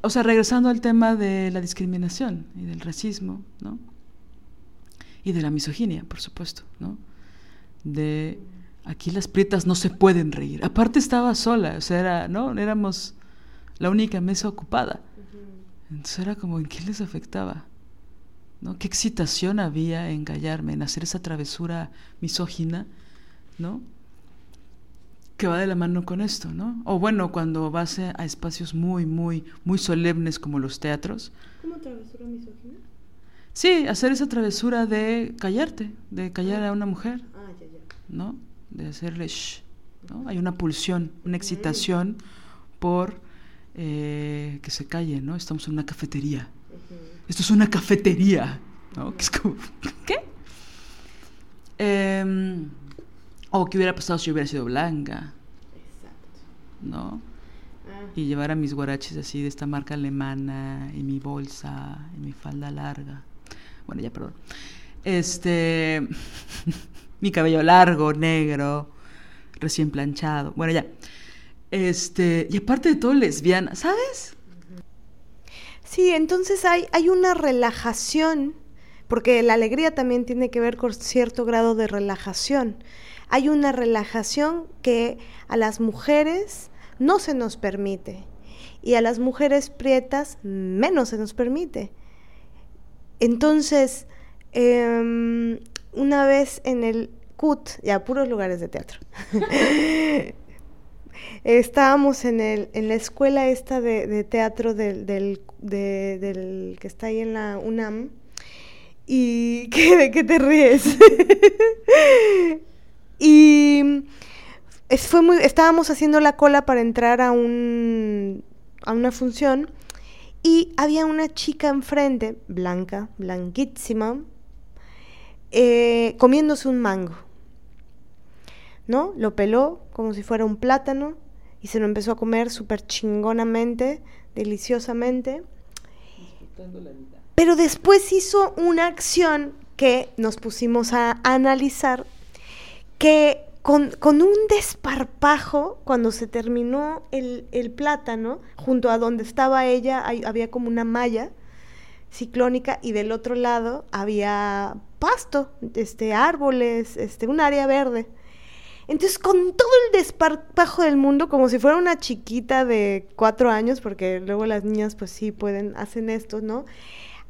Speaker 1: o sea, regresando al tema de la discriminación y del racismo, ¿no? Y de la misoginia, por supuesto, ¿no? De aquí las prietas no se pueden reír. Aparte estaba sola, o sea, era, ¿no? Éramos la única mesa ocupada. Entonces era como, ¿en qué les afectaba? ¿No? ¿Qué excitación había en callarme, en hacer esa travesura misógina, ¿no? que va de la mano con esto, ¿no? O bueno, cuando vas a espacios muy, muy, muy solemnes como los teatros.
Speaker 2: ¿Cómo travesura misógina?
Speaker 1: Sí, hacer esa travesura de callarte, de callar a una mujer.
Speaker 2: Ah.
Speaker 1: ¿No? De hacerle shh, ¿no? Hay una pulsión, una excitación por eh, que se calle, ¿no? Estamos en una cafetería. Esto es una cafetería, ¿no? Que es como, ¿qué? Eh, o qué hubiera pasado si yo hubiera sido blanca.
Speaker 2: Exacto.
Speaker 1: ¿No? Ah. Y llevar a mis guaraches así de esta marca alemana, y mi bolsa, y mi falda larga. Bueno, ya, perdón. Este. mi cabello largo, negro, recién planchado. Bueno, ya. Este. Y aparte de todo, lesbiana, ¿sabes?
Speaker 2: Sí, entonces hay, hay una relajación, porque la alegría también tiene que ver con cierto grado de relajación hay una relajación que a las mujeres no se nos permite y a las mujeres prietas menos se nos permite. Entonces, em, una vez en el CUT, ya puros lugares de teatro, estábamos en, el, en la escuela esta de, teatro del, del, que está ahí en la UNAM. ¿Y qué, de qué te ríes? Y fue muy, estábamos haciendo la cola para entrar a, un, a una función y había una chica enfrente, blanca, blanquísima, eh, comiéndose un mango. ¿No? Lo peló como si fuera un plátano y se lo empezó a comer súper chingonamente, deliciosamente. Pero después hizo una acción que nos pusimos a analizar que con, un desparpajo, cuando se terminó el, plátano, junto a donde estaba ella había como una malla ciclónica y del otro lado había pasto, este, árboles, este, un área verde. Entonces, con todo el desparpajo del mundo, como si fuera una chiquita de cuatro años, porque luego las niñas, pues sí, pueden, hacen esto, ¿no?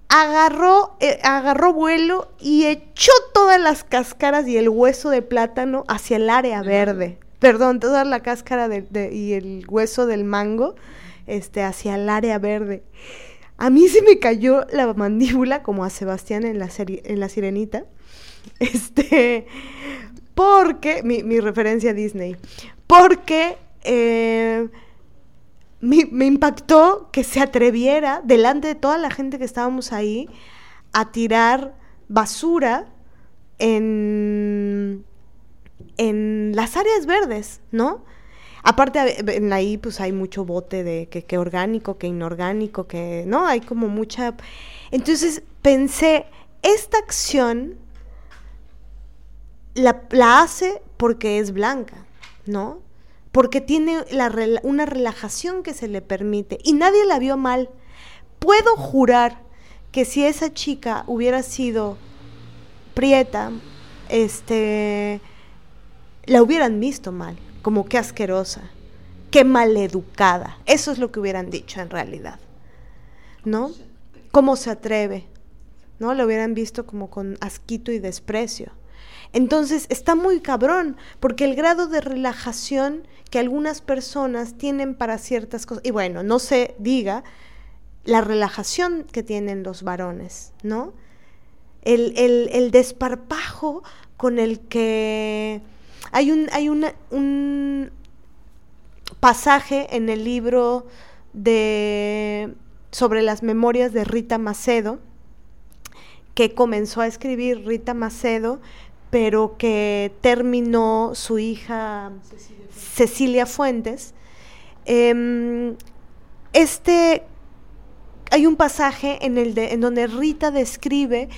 Speaker 2: Agarró, eh, agarró vuelo y echó todas las cáscaras y el hueso de plátano hacia el área verde. Perdón, toda la cáscara de, y el hueso del mango este, hacia el área verde. A mí se me cayó la mandíbula, como a Sebastián en la, serie, en la sirenita. Este, porque, mi, mi referencia a Disney, porque eh, me, impactó que se atreviera, delante de toda la gente que estábamos ahí, a tirar basura en, en las áreas verdes, ¿no? Aparte, en ahí pues hay mucho bote de que, orgánico, que inorgánico, que, ¿no? Hay como mucha... Entonces pensé, esta acción la, la hace porque es blanca, ¿no? Porque tiene una relajación que se le permite y nadie la vio mal. Puedo jurar que si esa chica hubiera sido prieta, este, la hubieran visto mal, como que asquerosa, qué maleducada. Eso es lo que hubieran dicho en realidad. ¿no? ¿Cómo se atreve? ¿No? Lo hubieran visto como con asquito y desprecio. Entonces está muy cabrón, porque el grado de relajación que algunas personas tienen para ciertas cosas, y bueno, no se diga la relajación que tienen los varones, ¿no? El, desparpajo con el que hay un, hay un pasaje en el libro de sobre las memorias de Rita Macedo, que comenzó a escribir Rita Macedo pero que terminó su hija Cecilia Fuentes. Em, este, hay un pasaje en, el de, en donde Rita describe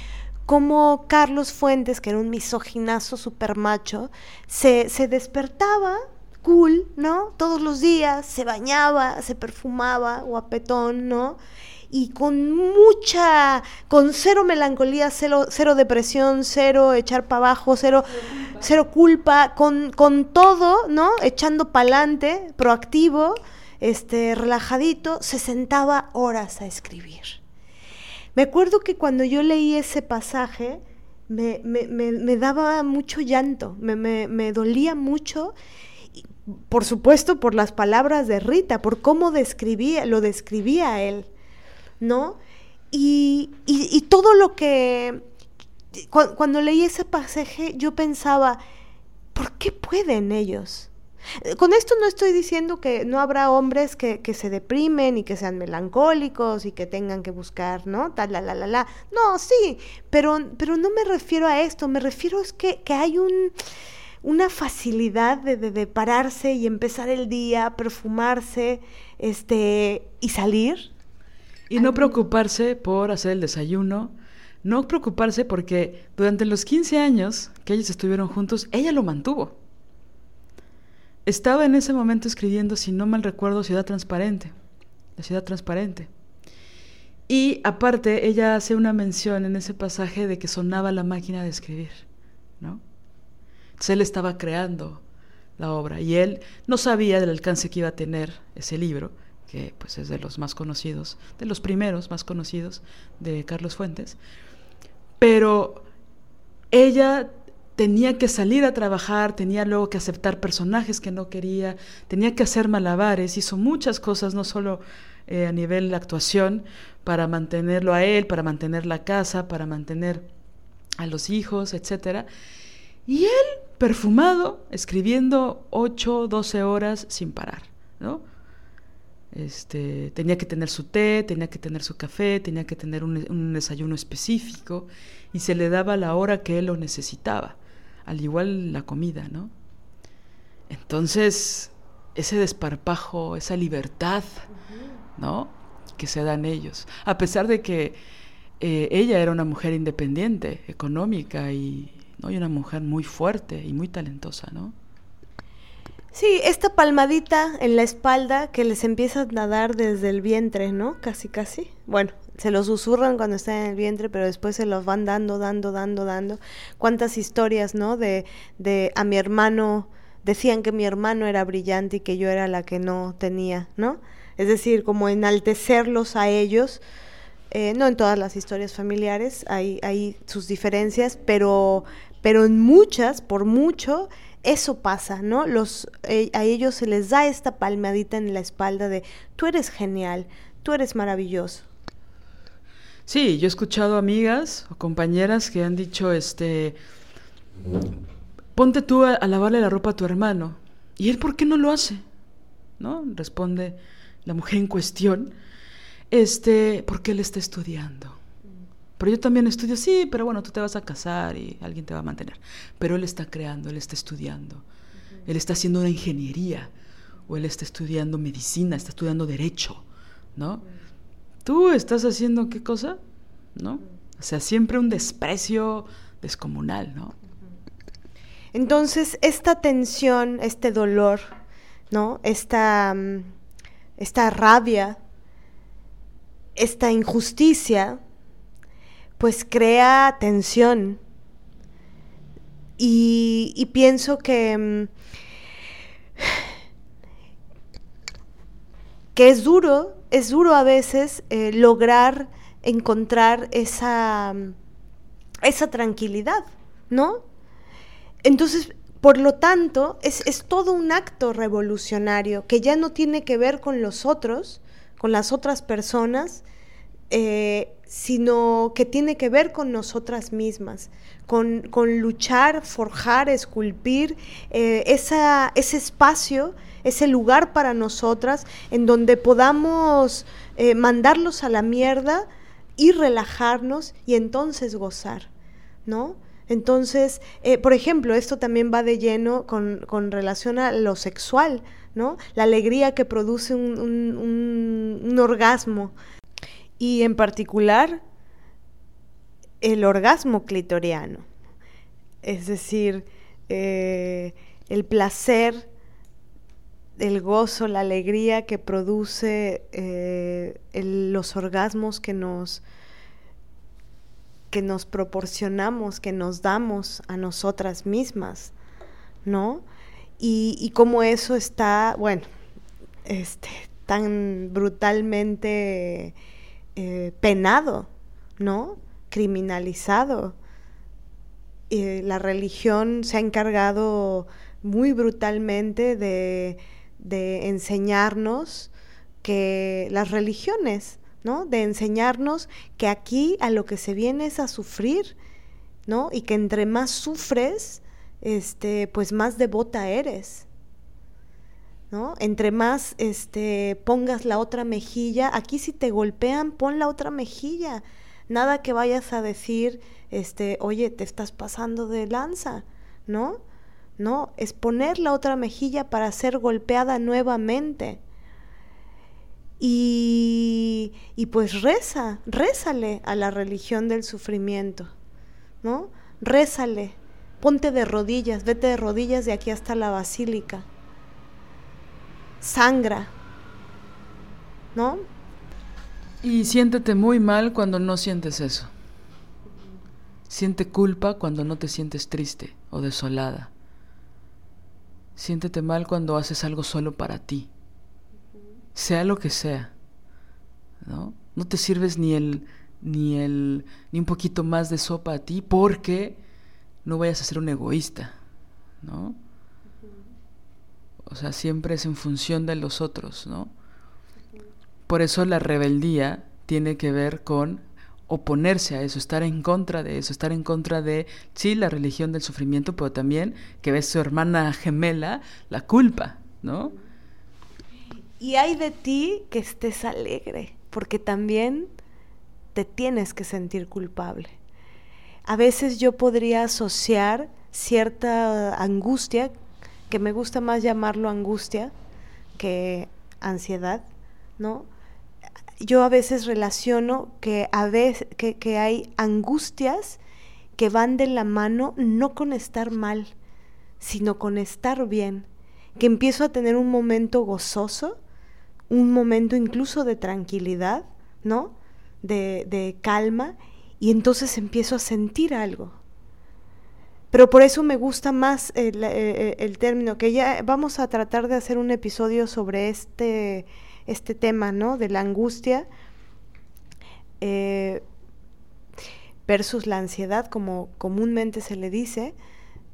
Speaker 2: cómo Carlos Fuentes, que era un misoginazo super macho, se, se despertaba cool, ¿no? Todos los días, se bañaba, se perfumaba, guapetón, ¿no? Y con mucha, con cero melancolía, cero, cero depresión, cero echar para abajo, cero, cero culpa, con, con todo, ¿no? Echando pa'lante, proactivo, este, relajadito, se sentaba horas a escribir. Me acuerdo que cuando yo leí ese pasaje, me, me, me, daba mucho llanto, me, me dolía mucho por supuesto por las palabras de Rita, por cómo describía, lo describía él. ¿No? Y, todo lo que, cuando leí ese pasaje, yo pensaba, ¿por qué pueden ellos? Eh, con esto no estoy diciendo que no habrá hombres que, se deprimen y que sean melancólicos y que tengan que buscar, ¿no? Tal, la, la, la, la. No, sí, pero, pero no me refiero a esto, me refiero es que, que hay un, una facilidad de, de, de, pararse y empezar el día, perfumarse, este, y salir,
Speaker 1: y no preocuparse por hacer el desayuno, no preocuparse porque durante los 15 años que ellos estuvieron juntos, ella lo mantuvo. Estaba en ese momento escribiendo, si no mal recuerdo, Ciudad Transparente, la Ciudad Transparente. Y aparte, ella hace una mención en ese pasaje de que sonaba la máquina de escribir, ¿no? Entonces él estaba creando la obra y él no sabía del alcance que iba a tener ese libro, que pues es de los más conocidos, de los primeros más conocidos de Carlos Fuentes, pero ella tenía que salir a trabajar, tenía luego que aceptar personajes que no quería, tenía que hacer malabares, hizo muchas cosas, no solo eh, a nivel de actuación, para mantenerlo a él, para mantener la casa, para mantener a los hijos, etc. Y él, perfumado, escribiendo 8, 12 horas sin parar, ¿no? Este, tenía que tener su té, tenía que tener su café, tenía que tener un, desayuno específico y se le daba la hora que él lo necesitaba, al igual la comida, ¿no? Entonces, ese desparpajo, esa libertad, ¿no? Que se dan ellos, a pesar de que eh, ella era una mujer independiente, económica y, ¿no? y una mujer muy fuerte y muy talentosa, ¿no?
Speaker 2: Sí, esta palmadita en la espalda que les empieza a dar desde el vientre, ¿no? Casi, casi. Bueno, se los susurran cuando están en el vientre, pero después se los van dando, dando, dando, dando. Cuántas historias, ¿no? De, de a mi hermano, decían que mi hermano era brillante y que yo era la que no tenía, ¿no? Es decir, como enaltecerlos a ellos. Eh, no en todas las historias familiares hay, hay sus diferencias, pero, pero en muchas, por mucho, eso pasa, ¿no? Los, eh, a ellos se les da esta palmadita en la espalda de tú eres genial, tú eres maravilloso.
Speaker 1: Sí, yo he escuchado amigas o compañeras que han dicho, este, ponte tú a, lavarle la ropa a tu hermano. ¿Y él por qué no lo hace? ¿No? Responde la mujer en cuestión, este, porque él está estudiando. Pero yo también estudio, sí, pero bueno, tú te vas a casar y alguien te va a mantener. Pero él está creando, él está estudiando. Él está haciendo una ingeniería o él está estudiando medicina, está estudiando derecho, ¿no? ¿Tú estás haciendo qué cosa? ¿No? O sea, siempre un desprecio descomunal, ¿no?
Speaker 2: Entonces, esta tensión, este dolor, ¿no? Esta, mm, esta rabia, esta injusticia, pues crea tensión. Y, pienso que, mm, que es duro es duro a veces eh, lograr encontrar esa, esa tranquilidad, ¿no? Entonces, por lo tanto, es, todo un acto revolucionario que ya no tiene que ver con los otros, con las otras personas, eh, sino que tiene que ver con nosotras mismas, con, luchar, forjar, esculpir eh, ese espacio, ese lugar para nosotras en donde podamos eh, mandarlos a la mierda y relajarnos y entonces gozar, ¿no? Entonces, eh, por ejemplo, esto también va de lleno con, relación a lo sexual, ¿no? La alegría que produce un, orgasmo. Y en particular, el orgasmo clitoriano. Es decir, eh, el placer, el gozo, la alegría que produce eh, los orgasmos que nos, que nos proporcionamos, que nos damos a nosotras mismas, ¿no? Y, y cómo eso está, bueno, este, tan brutalmente eh, penado, ¿no? Criminalizado. Eh, la religión se ha encargado muy brutalmente de, de enseñarnos que las religiones, ¿no? De enseñarnos que aquí a lo que se viene es a sufrir, ¿no? Y que entre más sufres, este, pues más devota eres. ¿No? Entre más este, pongas la otra mejilla, aquí si te golpean, pon la otra mejilla. Nada que vayas a decir, este, oye, te estás pasando de lanza, ¿no? No, es poner la otra mejilla para ser golpeada nuevamente. Y, pues reza, rézale a la religión del sufrimiento, ¿no? Rézale, ponte de rodillas, vete de rodillas de aquí hasta la basílica. Sangra, ¿no?
Speaker 1: Y siéntete muy mal cuando no sientes eso. Siente culpa cuando no te sientes triste o desolada. Siéntete mal cuando haces algo solo para ti sea lo que sea, ¿no? No te sirves ni el, ni el, ni un poquito más de sopa a ti porque no vayas a ser un egoísta, ¿no? O sea, siempre es en función de los otros, ¿no? Por eso la rebeldía tiene que ver con oponerse a eso, estar en contra de eso, estar en contra de, sí, la religión del sufrimiento, pero también que ves su hermana gemela, la culpa, ¿no?
Speaker 2: Y hay de ti que estés alegre, porque también te tienes que sentir culpable. A veces yo podría asociar cierta angustia, que me gusta más llamarlo angustia que ansiedad, ¿no? Yo a veces relaciono que, a veces, que, que hay angustias que van de la mano no con estar mal, sino con estar bien, que empiezo a tener un momento gozoso un momento incluso de tranquilidad, ¿no? De, calma, y entonces empiezo a sentir algo. Pero por eso me gusta más el, término, que ya vamos a tratar de hacer un episodio sobre este, este tema, ¿no? De la angustia eh, versus la ansiedad, como comúnmente se le dice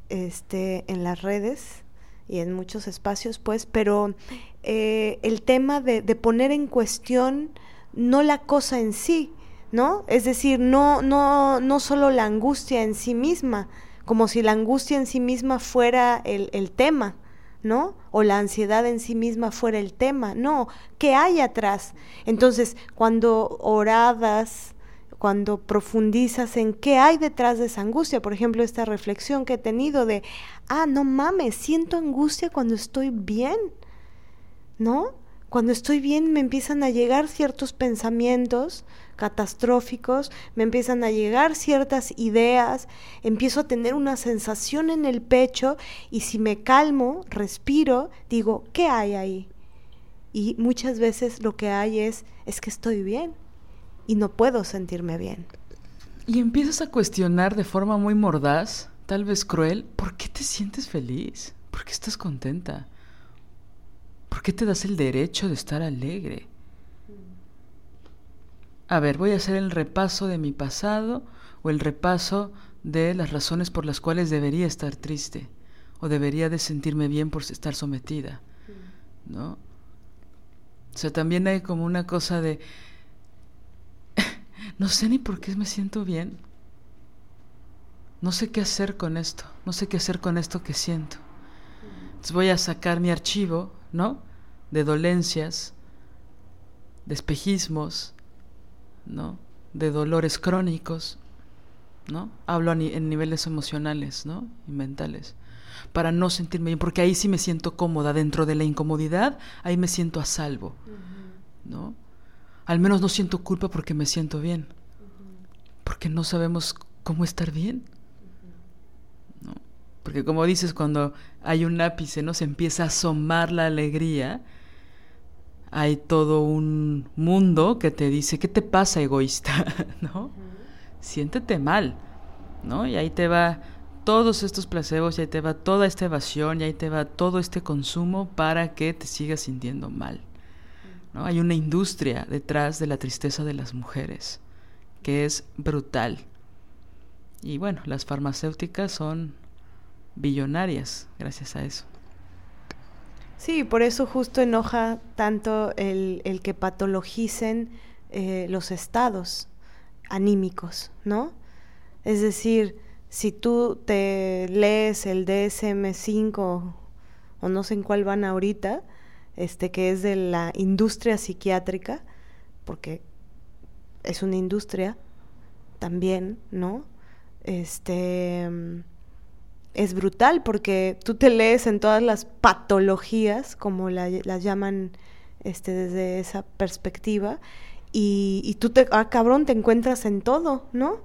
Speaker 2: este, en las redes y en muchos espacios, pues, pero eh, el tema de, poner en cuestión no la cosa en sí, ¿no? Es decir, no, no, no solo la angustia en sí misma, como si la angustia en sí misma fuera el, el tema, ¿no? O la ansiedad en sí misma fuera el tema, no, ¿qué hay atrás? Entonces, cuando oradas, cuando profundizas en qué hay detrás de esa angustia. Por ejemplo, esta reflexión que he tenido de, ah, no mames, siento angustia cuando estoy bien, ¿no? Cuando estoy bien me empiezan a llegar ciertos pensamientos catastróficos, me empiezan a llegar ciertas ideas, empiezo a tener una sensación en el pecho y si me calmo, respiro, digo, ¿qué hay ahí? Y muchas veces lo que hay es, es que estoy bien y no puedo sentirme bien.
Speaker 1: Y empiezas a cuestionar de forma muy mordaz, tal vez cruel, ¿por qué te sientes feliz? ¿Por qué estás contenta? ¿Por qué te das el derecho de estar alegre? A ver, voy a hacer el repaso de mi pasado o el repaso de las razones por las cuales debería estar triste o debería de sentirme bien por estar sometida, ¿no? O sea, también hay como una cosa de, no sé ni por qué me siento bien, no sé qué hacer con esto, no sé qué hacer con esto que siento. Entonces voy a sacar mi archivo, ¿no? De dolencias, de espejismos, ¿no? De dolores crónicos, ¿no? Hablo en niveles emocionales, ¿no? Y mentales. Para no sentirme bien, porque ahí sí me siento cómoda dentro de la incomodidad, ahí me siento a salvo, ¿no? Al menos no siento culpa porque me siento bien, porque no sabemos cómo estar bien, ¿no? Porque como dices, cuando hay un ápice, ¿no? Se empieza a asomar la alegría, hay todo un mundo que te dice, ¿qué te pasa, egoísta? ¿No? siéntete mal, ¿no? Y ahí te va todos estos placebos, y ahí te va toda esta evasión, y ahí te va todo este consumo para que te sigas sintiendo mal. ¿no? Hay una industria detrás de la tristeza de las mujeres que es brutal. Y bueno, las farmacéuticas son billonarias gracias a eso.
Speaker 2: Sí, por eso justo enoja tanto el, el que patologicen eh, los estados, anímicos, ¿no? Es decir, si tú te lees el DSM5 o no sé en cuál van ahorita, este que es de la industria psiquiátrica, porque es una industria también, ¿no? Este es brutal porque tú te lees en todas las patologías, como las llaman este, desde esa perspectiva, y, tú te, ah, cabrón, te encuentras en todo, ¿no?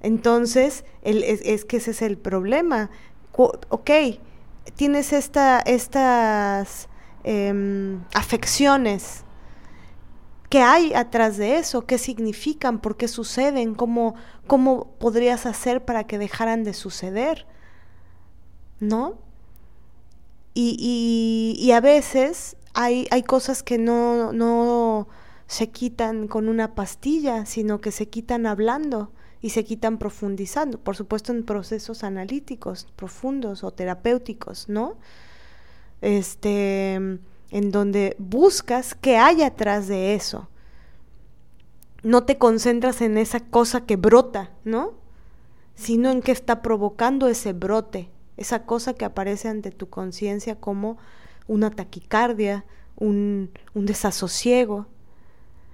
Speaker 2: Entonces, el, es, que ese es el problema. ok, tienes esta, estas em, afecciones. ¿Qué hay atrás de eso? ¿Qué significan? ¿Por qué suceden? ¿Cómo, cómo podrías hacer para que dejaran de suceder? ¿No? Y, y, a veces hay, hay cosas que no, no se quitan con una pastilla, sino que se quitan hablando y se quitan profundizando, por supuesto en procesos analíticos profundos o terapéuticos, ¿no? Este, en donde buscas qué hay atrás de eso. No te concentras en esa cosa que brota, ¿no? Sino en qué está provocando ese brote, esa cosa que aparece ante tu conciencia como una taquicardia, un, un desasosiego,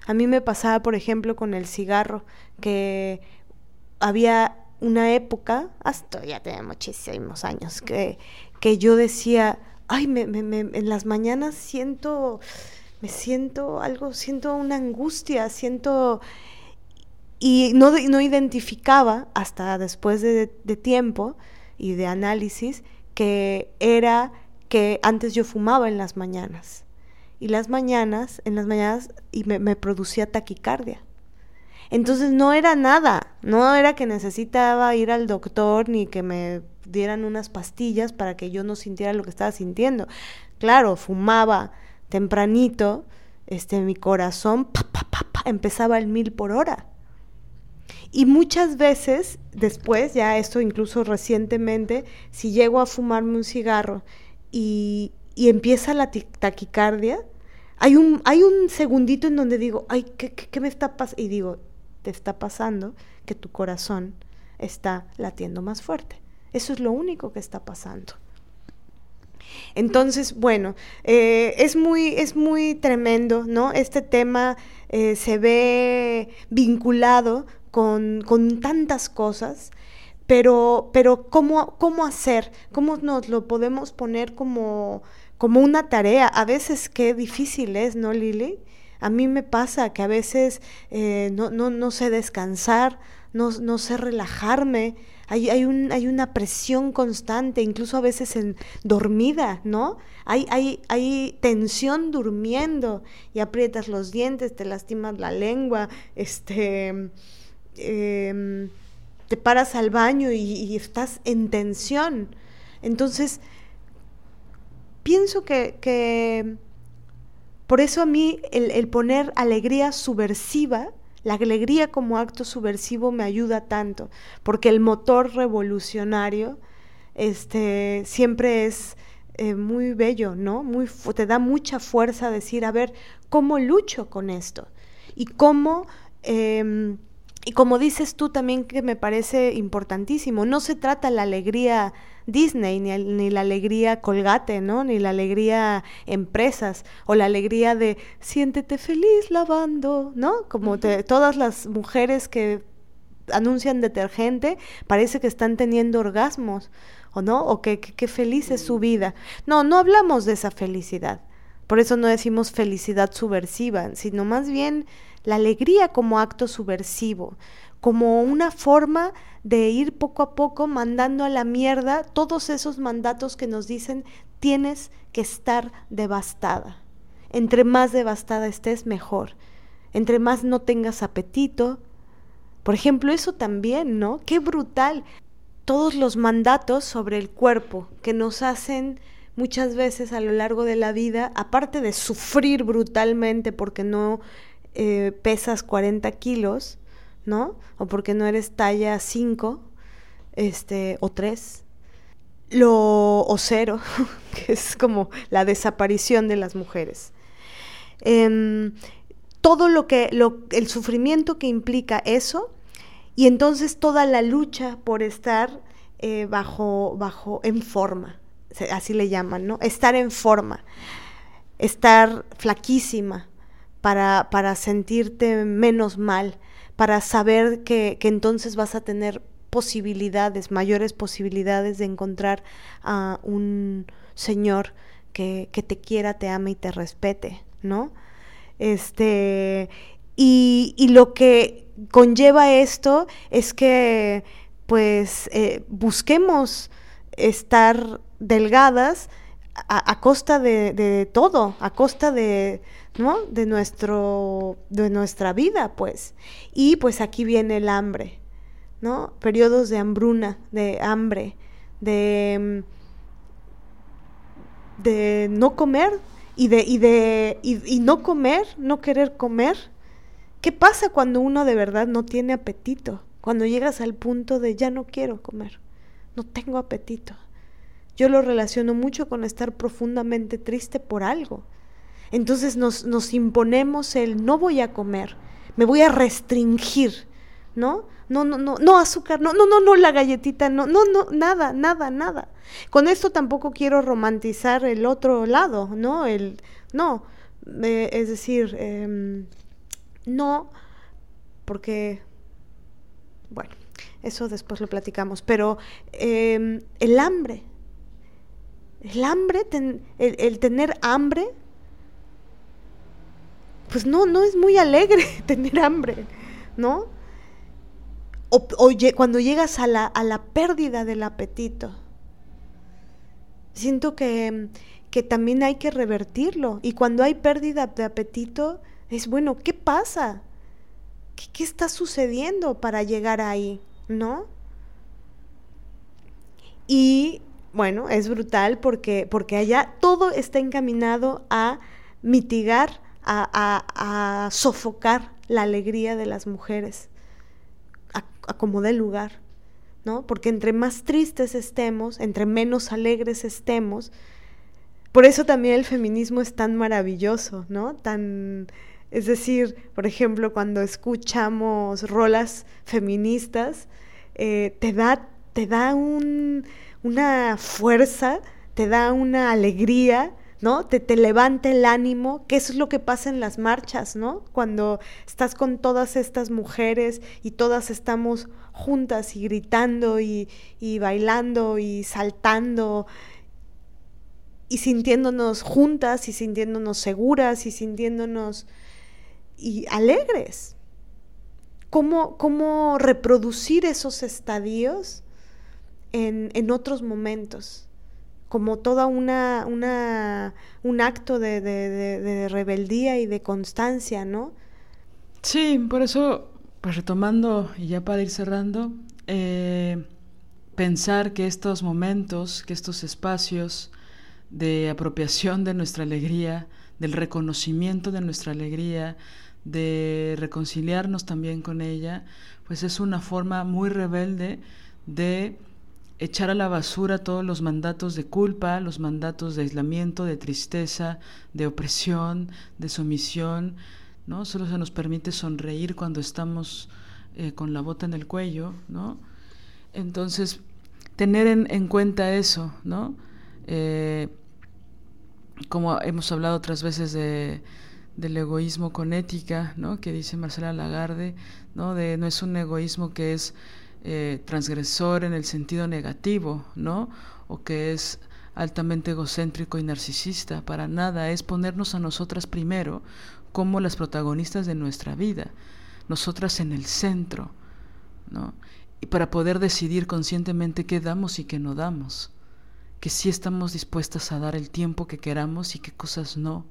Speaker 2: a mí me pasaba, por ejemplo, con el cigarro, que había una época, hasta ya tiene muchísimos años, que, que yo decía, ay, me, me, en las mañanas siento, me siento algo, siento una angustia, siento... Y no, no identificaba hasta después de, de tiempo y de análisis que era que antes yo fumaba en las mañanas y las mañanas, en las mañanas, y me, producía taquicardia. Entonces no era nada, no era que necesitaba ir al doctor ni que me dieran unas pastillas para que yo no sintiera lo que estaba sintiendo. Claro, fumaba tempranito, este, mi corazón pa, pa, pa, empezaba el mil por hora. Y muchas veces después, ya esto incluso recientemente, si llego a fumarme un cigarro y, y empieza la taquicardia, hay un, hay un segundito en donde digo, ay, ¿qué, qué, me está pasando? Y digo, te está pasando que tu corazón está latiendo más fuerte. Eso es lo único que está pasando. Entonces, bueno, eh, es, muy, es muy tremendo, ¿no? Este tema eh, se ve vinculado con, con tantas cosas, pero, pero ¿cómo, ¿cómo hacer? ¿Cómo nos lo podemos poner como como una tarea. A veces qué difícil es, ¿no, Lili? A mí me pasa que a veces eh, no, no, no, sé descansar, no, no sé relajarme. Hay, hay, un, hay, una presión constante, incluso a veces en dormida, ¿no? Hay, hay, tensión durmiendo y aprietas los dientes, te lastimas la lengua, este, em, te paras al baño y estás en tensión. Entonces, pienso que, Por eso a mí el, poner alegría subversiva, la alegría como acto subversivo me ayuda tanto, porque el motor revolucionario este, siempre es eh, muy bello, ¿no? Muy, te da mucha fuerza decir, a ver, ¿cómo lucho con esto? Y cómo... Em, y como dices tú también que me parece importantísimo, no se trata la alegría Disney, ni, ni, la alegría Colgate, ¿no? Ni la alegría empresas, o la alegría de siéntete feliz lavando, ¿no? Como todas las mujeres que anuncian detergente, parece que están teniendo orgasmos, ¿o no? O que, que feliz es su vida. No, no hablamos de esa felicidad. Por eso no decimos felicidad subversiva, sino más bien la alegría como acto subversivo, como una forma de ir poco a poco mandando a la mierda todos esos mandatos que nos dicen tienes que estar devastada. Entre más devastada estés, mejor. Entre más no tengas apetito. Por ejemplo, eso también, ¿no? Qué brutal. Todos los mandatos sobre el cuerpo que nos hacen muchas veces a lo largo de la vida, aparte de sufrir brutalmente porque no eh, pesas 40 kilos, ¿no? O porque no eres talla 5, este, o 3, lo, o cero, que es como la desaparición de las mujeres. Em, todo lo que, lo, el sufrimiento que implica eso, y entonces toda la lucha por estar eh, bajo, bajo, en forma, así le llaman, ¿no? Estar en forma, estar flaquísima, para, para sentirte menos mal, para saber que, entonces vas a tener posibilidades, mayores posibilidades de encontrar a un Señor que, te quiera, te ame y te respete, ¿no? Este, y, y lo que conlleva esto es que pues eh, busquemos estar delgadas a, costa de, de, todo, a costa de, ¿no? De, nuestro, de nuestra vida, pues. Y pues aquí viene el hambre, ¿no? Periodos de hambruna, de hambre, de, de no comer y de, y de y, no comer, no querer comer. ¿Qué pasa cuando uno de verdad no tiene apetito? Cuando llegas al punto de ya no quiero comer, no tengo apetito. Yo lo relaciono mucho con estar profundamente triste por algo. Entonces nos, nos imponemos el no voy a comer, me voy a restringir, ¿no? No, no, no, no azúcar, no, no, no, no la galletita, no, no, no, nada, nada, nada. Con esto tampoco quiero romantizar el otro lado, ¿no? El, no, eh, es decir, em, no, porque, bueno, eso después lo platicamos, pero em, el hambre, el hambre, el tener hambre pues no, no es muy alegre tener hambre, ¿no? O, cuando llegas a la, a la, pérdida del apetito. Siento que, que también hay que revertirlo. Y cuando hay pérdida de apetito, es bueno, ¿qué pasa? ¿Qué, qué está sucediendo para llegar ahí? ¿No? Y bueno, es brutal porque, porque allá todo está encaminado a mitigar a, sofocar la alegría de las mujeres, a, como dé lugar, ¿no? Porque entre más tristes estemos, entre menos alegres estemos, por eso también el feminismo es tan maravilloso, ¿no? Tan, es decir, por ejemplo, cuando escuchamos rolas feministas, eh, te da, te da una fuerza, te da una alegría ¿no? Te, te levanta el ánimo, que eso es lo que pasa en las marchas, ¿no? Cuando estás con todas estas mujeres y todas estamos juntas y gritando y, y bailando y saltando y sintiéndonos juntas y sintiéndonos seguras y sintiéndonos y alegres. ¿Cómo, cómo reproducir esos estadios en, en otros momentos? Como toda una, una un acto de, rebeldía y de constancia, ¿no?
Speaker 1: Sí, por eso, pues retomando y ya para ir cerrando, eh, pensar que estos momentos, que estos espacios de apropiación de nuestra alegría, del reconocimiento de nuestra alegría, de reconciliarnos también con ella, pues es una forma muy rebelde de echar a la basura todos los mandatos de culpa, los mandatos de aislamiento, de tristeza, de opresión, de sumisión, ¿no? Solo se nos permite sonreír cuando estamos eh, con la bota en el cuello, ¿no? Entonces, tener en, cuenta eso, ¿no? Eh, como hemos hablado otras veces de, del egoísmo con ética, ¿no? Que dice Marcela Lagarde, ¿no? De no es un egoísmo que es eh, transgresor en el sentido negativo, ¿no? O que es altamente egocéntrico y narcisista, para nada, es ponernos a nosotras primero como las protagonistas de nuestra vida, nosotras en el centro, ¿no? Y para poder decidir conscientemente qué damos y qué no damos, que sí estamos dispuestas a dar el tiempo que queramos y qué cosas no,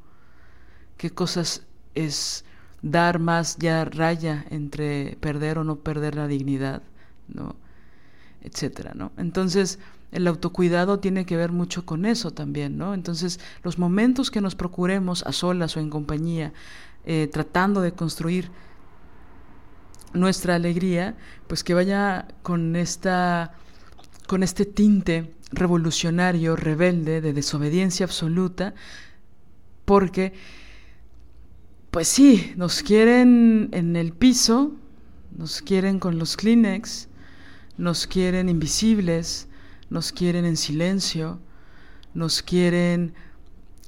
Speaker 1: qué cosas es dar más ya raya entre perder o no perder la dignidad, etcétera, ¿no? Entonces, el autocuidado tiene que ver mucho con eso también, ¿no? Entonces, los momentos que nos procuremos a solas o en compañía, eh, tratando de construir nuestra alegría, pues que vaya con esta con este tinte revolucionario, rebelde, de desobediencia absoluta, porque pues sí, nos quieren en el piso, nos quieren con los Kleenex, nos quieren invisibles, nos quieren en silencio, nos quieren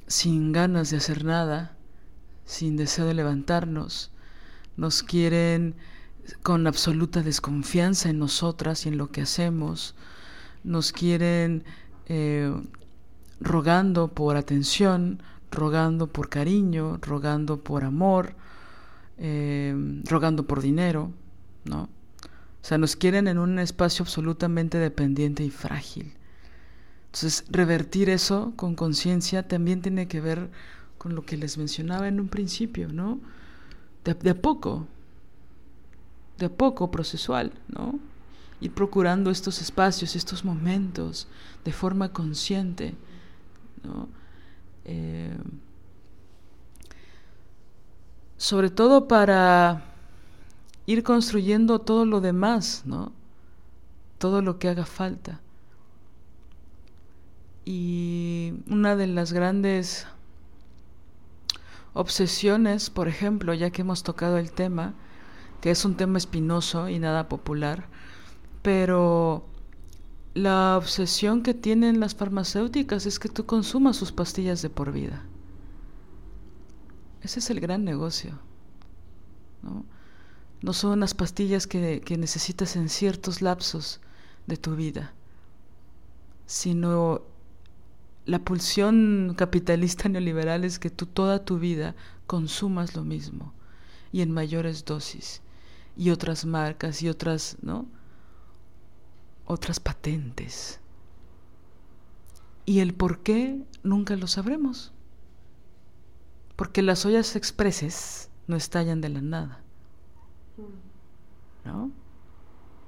Speaker 1: sin ganas de hacer nada, sin deseo de levantarnos, nos quieren con absoluta desconfianza en nosotras y en lo que hacemos, nos quieren eh, rogando por atención, rogando por cariño, rogando por amor, eh, rogando por dinero, ¿no? O sea, nos quieren en un espacio absolutamente dependiente y frágil. Entonces, revertir eso con conciencia también tiene que ver con lo que les mencionaba en un principio, ¿no? De, a poco, de a poco procesual, ¿no? Ir procurando estos espacios, estos momentos de forma consciente, ¿no? Eh, sobre todo para ir construyendo todo lo demás, ¿no? Todo lo que haga falta. Y una de las grandes obsesiones, por ejemplo, ya que hemos tocado el tema, que es un tema espinoso y nada popular, pero la obsesión que tienen las farmacéuticas es que tú consumas sus pastillas de por vida. Ese es el gran negocio. ¿no? No son las pastillas que, necesitas en ciertos lapsos de tu vida, sino la pulsión capitalista neoliberal es que tú toda tu vida consumas lo mismo y en mayores dosis y otras marcas y otras, ¿no? Otras patentes. Y el por qué nunca lo sabremos. Porque las ollas expreses no estallan de la nada. ¿No?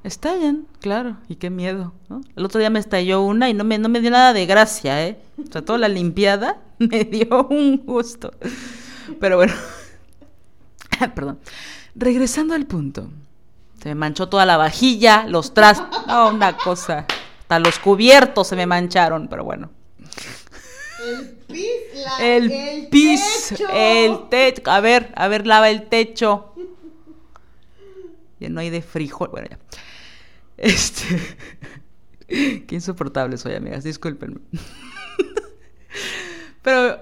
Speaker 1: Estallan, claro, y qué miedo, ¿no? El otro día me estalló una y no me, no me dio nada de gracia, ¿eh? O sea, toda la limpiada me dio un gusto. Pero bueno, perdón. Regresando al punto, se me manchó toda la vajilla, los trastos, no, una cosa, hasta los cubiertos se me mancharon, pero bueno.
Speaker 2: El pis,
Speaker 1: el, el pis, techo. el techo, a ver, a ver, lava el techo ya no hay de frijol. Bueno, ya. Este. Qué insoportable soy, amigas, discúlpenme. Pero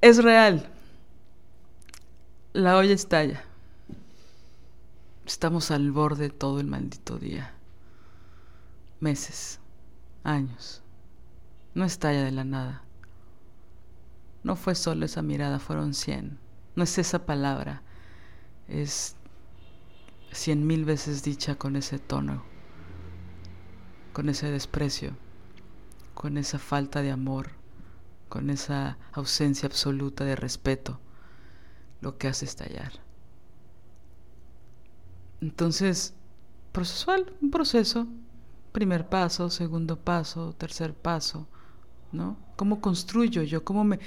Speaker 1: es real. La olla estalla. Estamos al borde todo el maldito día. Meses, años. No estalla de la nada. No fue solo esa mirada, fueron cien. No es esa palabra. Es cien mil veces dicha con ese tono, con ese desprecio, con esa falta de amor, con esa ausencia absoluta de respeto, lo que hace estallar. Entonces, procesual, un proceso, primer paso, segundo paso, tercer paso, ¿no? ¿Cómo construyo yo? ¿Cómo me,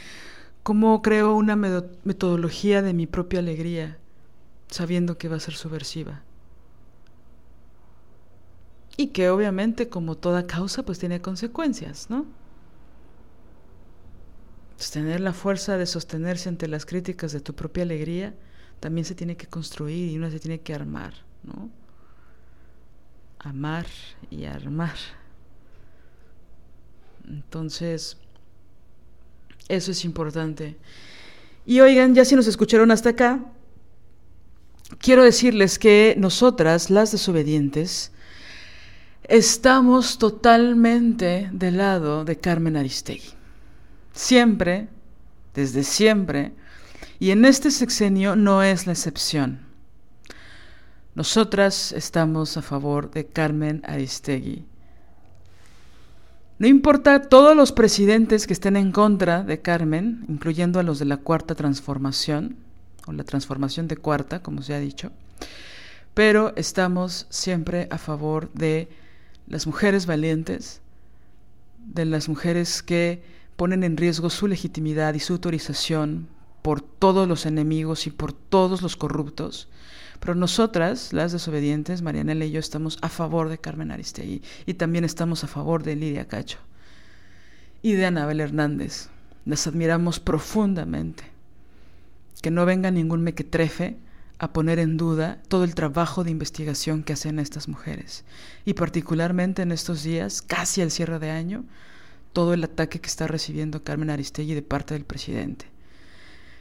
Speaker 1: cómo creo una metodología de mi propia alegría, sabiendo que va a ser subversiva. Y que obviamente, como toda causa, pues tiene consecuencias, ¿no? Pues tener la fuerza de sostenerse ante las críticas de tu propia alegría también se tiene que construir y uno se tiene que armar, ¿no? Amar y armar. Entonces, eso es importante. Y oigan, ya si nos escucharon hasta acá, quiero decirles que nosotras, las desobedientes, estamos totalmente del lado de Carmen Aristegui. Siempre, desde siempre, y en este sexenio no es la excepción. Nosotras estamos a favor de Carmen Aristegui. No importa todos los presidentes que estén en contra de Carmen, incluyendo a los de la cuarta transformación, o la transformación de cuarta, como se ha dicho, pero estamos siempre a favor de las mujeres valientes, de las mujeres que ponen en riesgo su legitimidad y su autorización por todos los enemigos y por todos los corruptos. Pero nosotras, las desobedientes, Marianela y yo, estamos a favor de Carmen Aristegui y también estamos a favor de Lidia Cacho y de Anabel Hernández. Las admiramos profundamente. Que no venga ningún mequetrefe a poner en duda todo el trabajo de investigación que hacen estas mujeres. Y particularmente en estos días, casi al cierre de año, todo el ataque que está recibiendo Carmen Aristegui de parte del presidente.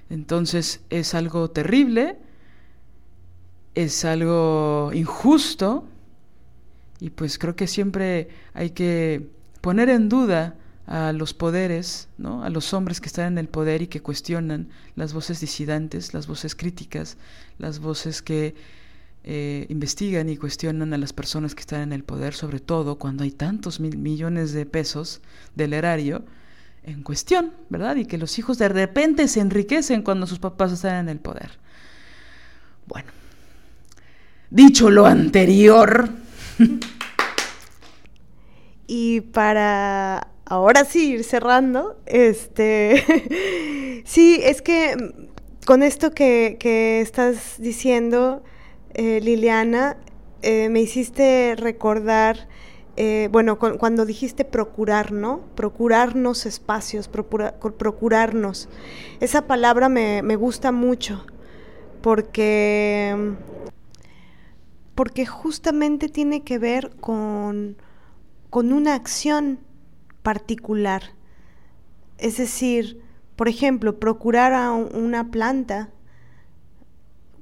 Speaker 1: Entonces es algo terrible, es algo injusto y pues creo que siempre hay que poner en duda a los poderes, ¿no? a los hombres que están en el poder y que cuestionan las voces disidentes, las voces críticas, las voces que eh, investigan y cuestionan a las personas que están en el poder, sobre todo cuando hay tantos mil millones de pesos del erario en cuestión, ¿verdad? Y que los hijos de repente se enriquecen cuando sus papás están en el poder. Bueno, dicho lo anterior.
Speaker 2: y para ahora sí ir cerrando, este, sí, es que con esto que, estás diciendo, eh, Liliana, eh, me hiciste recordar eh, bueno, cuando dijiste procurar, ¿no? Procurarnos espacios, procurarnos. Esa palabra me, gusta mucho porque, porque justamente tiene que ver con, con una acción particular. Es decir, por ejemplo, procurar a una planta,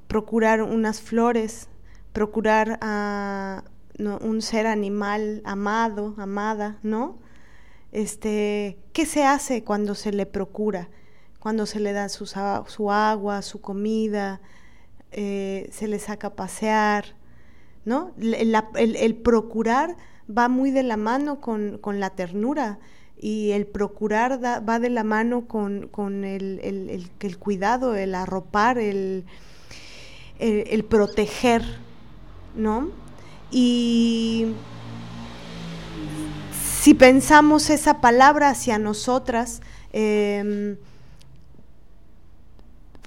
Speaker 2: procurar unas flores, procurar a un ser animal amado, amada, ¿no? Este, ¿qué se hace cuando se le procura? Cuando se le da su, su agua, su comida, eh, se le saca a pasear, ¿no? El, procurar va muy de la mano con, la ternura y el procurar va de la mano con, el, el, cuidado, el arropar, el, el proteger, ¿no? Y si pensamos esa palabra hacia nosotras, em,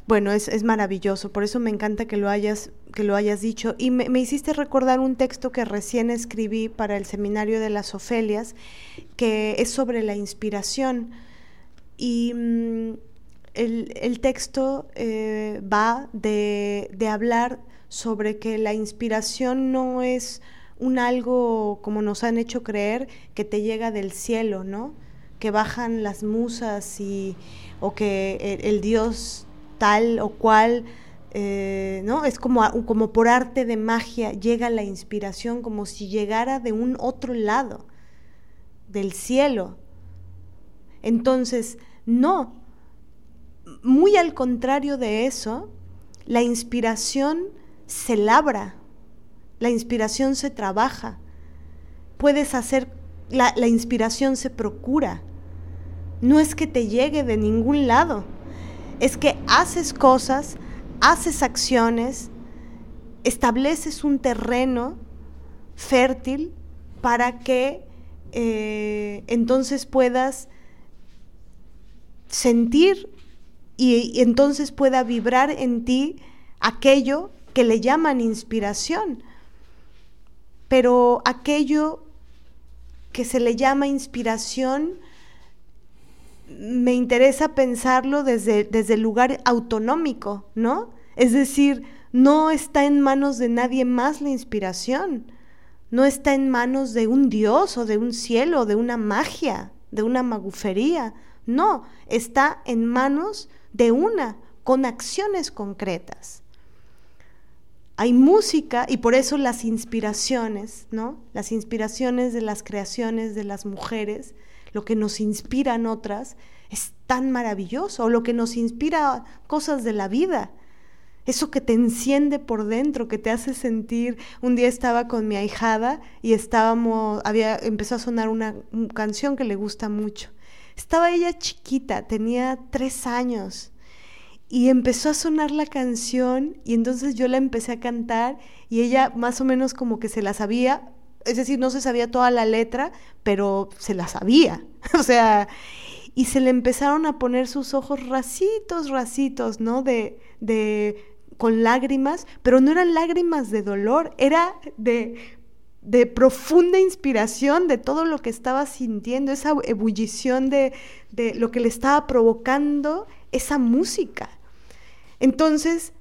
Speaker 2: bueno, es, maravilloso, por eso me encanta que lo hayas, que lo hayas dicho. Y me, hiciste recordar un texto que recién escribí para el seminario de las Ofelias, que es sobre la inspiración. Y mm, el, texto eh, va de, de hablar sobre que la inspiración no es un algo como nos han hecho creer que te llega del cielo, ¿no? Que bajan las musas y o que el, Dios tal o cual, eh, ¿no? Es como, como por arte de magia llega la inspiración como si llegara de un otro lado, del cielo. Entonces, no, muy al contrario de eso, la inspiración se labra, la inspiración se trabaja, puedes hacer, la, inspiración se procura. No es que te llegue de ningún lado, es que haces cosas, haces acciones, estableces un terreno fértil para que eh, entonces puedas sentir y, entonces pueda vibrar en ti aquello que le llaman inspiración. Pero aquello que se le llama inspiración, me interesa pensarlo desde, desde el lugar autonómico, ¿no? Es decir, no está en manos de nadie más la inspiración, no está en manos de un dios o de un cielo, de una magia, de una magufería, no, está en manos de una, con acciones concretas. Hay música y por eso las inspiraciones, ¿no? Las inspiraciones de las creaciones de las mujeres, lo que nos inspiran otras, es tan maravilloso, o lo que nos inspira cosas de la vida eso que te enciende por dentro, que te hace sentir. Un día estaba con mi ahijada y estábamos, había, empezó a sonar una, canción que le gusta mucho. Estaba ella chiquita, tenía tres años y empezó a sonar la canción y entonces yo la empecé a cantar y ella más o menos como que se la sabía, es decir, no se sabía toda la letra, pero se la sabía. o sea, y se le empezaron a poner sus ojos racitos, racitos, ¿no? De, de con lágrimas, pero no eran lágrimas de dolor, era de, de profunda inspiración de todo lo que estaba sintiendo, esa ebullición de, de lo que le estaba provocando esa música. Entonces,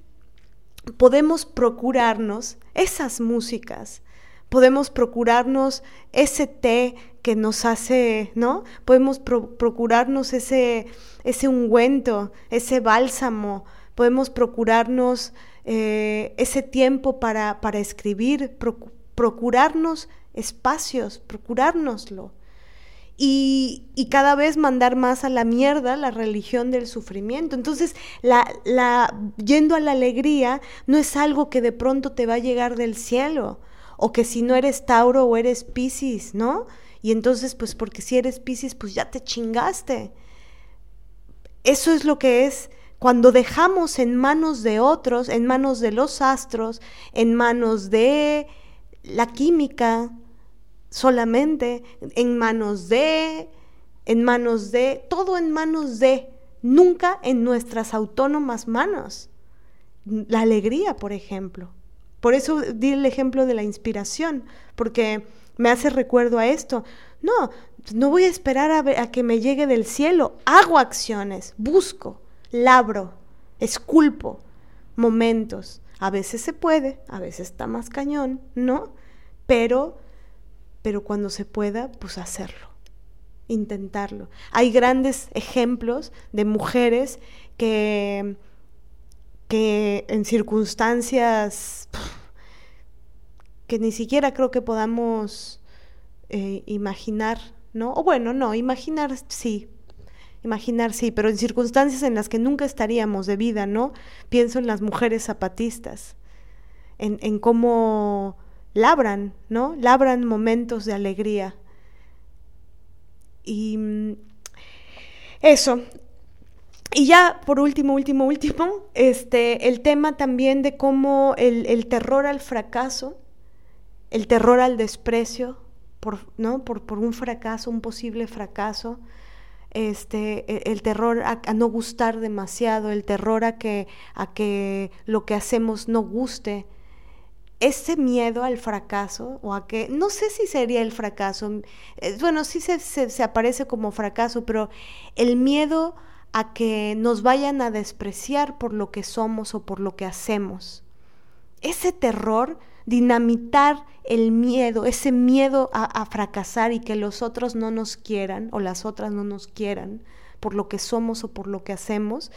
Speaker 2: podemos procurarnos esas músicas, podemos procurarnos ese té que nos hace, ¿no? Podemos procurarnos ese, ese ungüento, ese bálsamo, podemos procurarnos eh, ese tiempo para, para escribir, procurarnos espacios, procurárnoslo. Y, y, cada vez mandar más a la mierda la religión del sufrimiento. Entonces, la, la, yendo a la alegría no es algo que de pronto te va a llegar del cielo, o que si no eres Tauro o eres Piscis, ¿no? Y entonces, pues porque si eres Piscis, pues ya te chingaste. Eso es lo que es cuando dejamos en manos de otros, en manos de los astros, en manos de la química solamente, en manos de, en manos de, todo en manos de, nunca en nuestras autónomas manos. La alegría, por ejemplo. Por eso di el ejemplo de la inspiración, porque me hace recuerdo a esto. No, no voy a esperar a, que me llegue del cielo, hago acciones, busco labro, esculpo momentos. A veces se puede, a veces está más cañón, ¿no? Pero, pero cuando se pueda, pues hacerlo, intentarlo. Hay grandes ejemplos de mujeres que, que en circunstancias que ni siquiera creo que podamos eh, imaginar, ¿no? O bueno, no, imaginar sí, imaginar, sí, pero en circunstancias en las que nunca estaríamos de vida, ¿no? Pienso en las mujeres zapatistas, en, en cómo labran, ¿no? Labran momentos de alegría. Y mm, eso. Y ya, por último, último, último, este, el tema también de cómo el, el terror al fracaso, el terror al desprecio, por, ¿no? por, por un fracaso, un posible fracaso, este, e, el terror a, no gustar demasiado, el terror a que, a que lo que hacemos no guste, ese miedo al fracaso o a que, no sé si sería el fracaso, eh, bueno, sí se, se, aparece como fracaso, pero el miedo a que nos vayan a despreciar por lo que somos o por lo que hacemos. Ese terror dinamitar el miedo, ese miedo a, fracasar y que los otros no nos quieran o las otras no nos quieran por lo que somos o por lo que hacemos,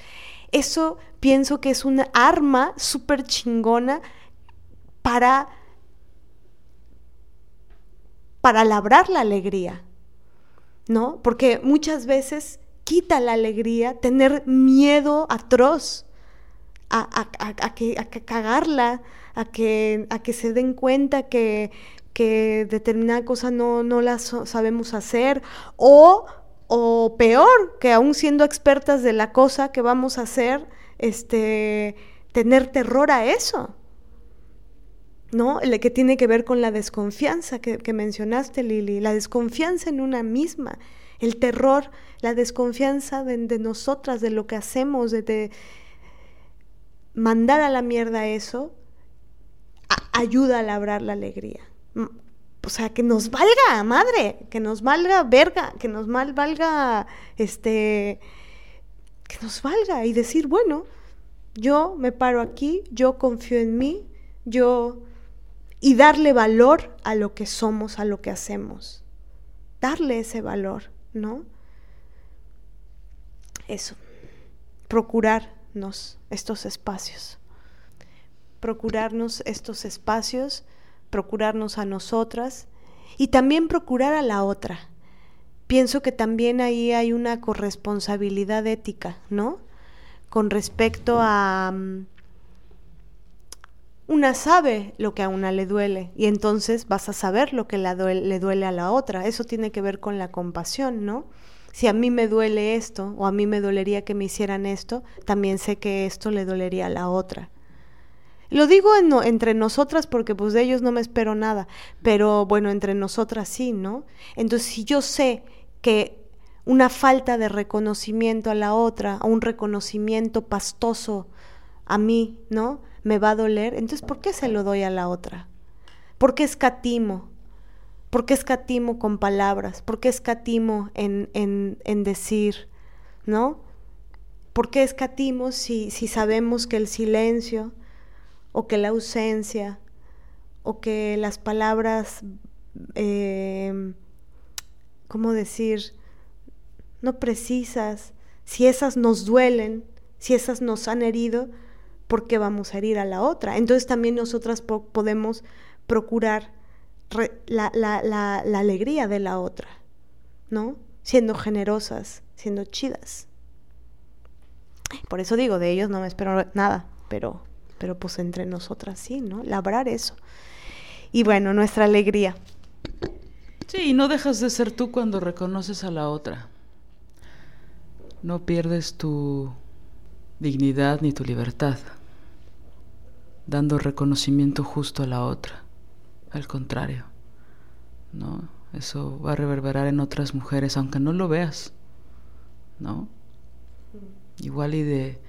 Speaker 2: eso pienso que es una arma súper chingona para, para labrar la alegría, ¿no? Porque muchas veces quita la alegría tener miedo atroz a, a, que, a cagarla, a que, a que se den cuenta que, que determinada cosa no, no la sabemos hacer o, o peor, que aún siendo expertas de la cosa que vamos a hacer, este, tener terror a eso. ¿no? El que tiene que ver con la desconfianza que, que mencionaste, Lili, la desconfianza en una misma, el terror, la desconfianza de, nosotras, de lo que hacemos, de, mandar a la mierda eso, ayuda a labrar la alegría. Mm, o sea, que nos valga, madre, que nos valga verga, que nos mal valga, este, que nos valga y decir, bueno, yo me paro aquí, yo confío en mí, yo... y darle valor a lo que somos, a lo que hacemos. Darle ese valor, ¿no? Eso. Procurarnos estos espacios. Procurarnos estos espacios, procurarnos a nosotras y también procurar a la otra. Pienso que también ahí hay una corresponsabilidad ética, ¿no? con respecto a... Mm, una sabe lo que a una le duele y entonces vas a saber lo que le duele a la otra. Eso tiene que ver con la compasión, ¿no? Si a mí me duele esto o a mí me dolería que me hicieran esto, también sé que esto le dolería a la otra. Lo digo entre nosotras porque pues de ellos no me espero nada, pero bueno, entre nosotras sí, ¿no? Entonces si yo sé que una falta de reconocimiento a la otra, a un reconocimiento pastoso a mí, ¿no? Me va a doler. Entonces, ¿por qué se lo doy a la otra? ¿Por qué escatimo? ¿Por qué escatimo con palabras? ¿Por qué escatimo en, en, en decir, ¿no? ¿Por qué escatimo si, si sabemos que el silencio o que la ausencia o que las palabras, eh, ¿cómo decir? no precisas, si esas nos duelen, si esas nos han herido, ¿por qué vamos a herir a la otra? Entonces también nosotras podemos procurar la, la, alegría de la otra, ¿no? Siendo generosas, siendo chidas. Por eso digo, de ellos no me espero nada, pero, pero pues entre nosotras sí, ¿no? Labrar eso. Y bueno, nuestra alegría.
Speaker 1: Sí, y no dejas de ser tú cuando reconoces a la otra no pierdes tu dignidad ni tu libertad, dando reconocimiento justo a la otra. Al contrario, ¿no? Eso va a reverberar en otras mujeres, aunque no lo veas, ¿no? Igual y de,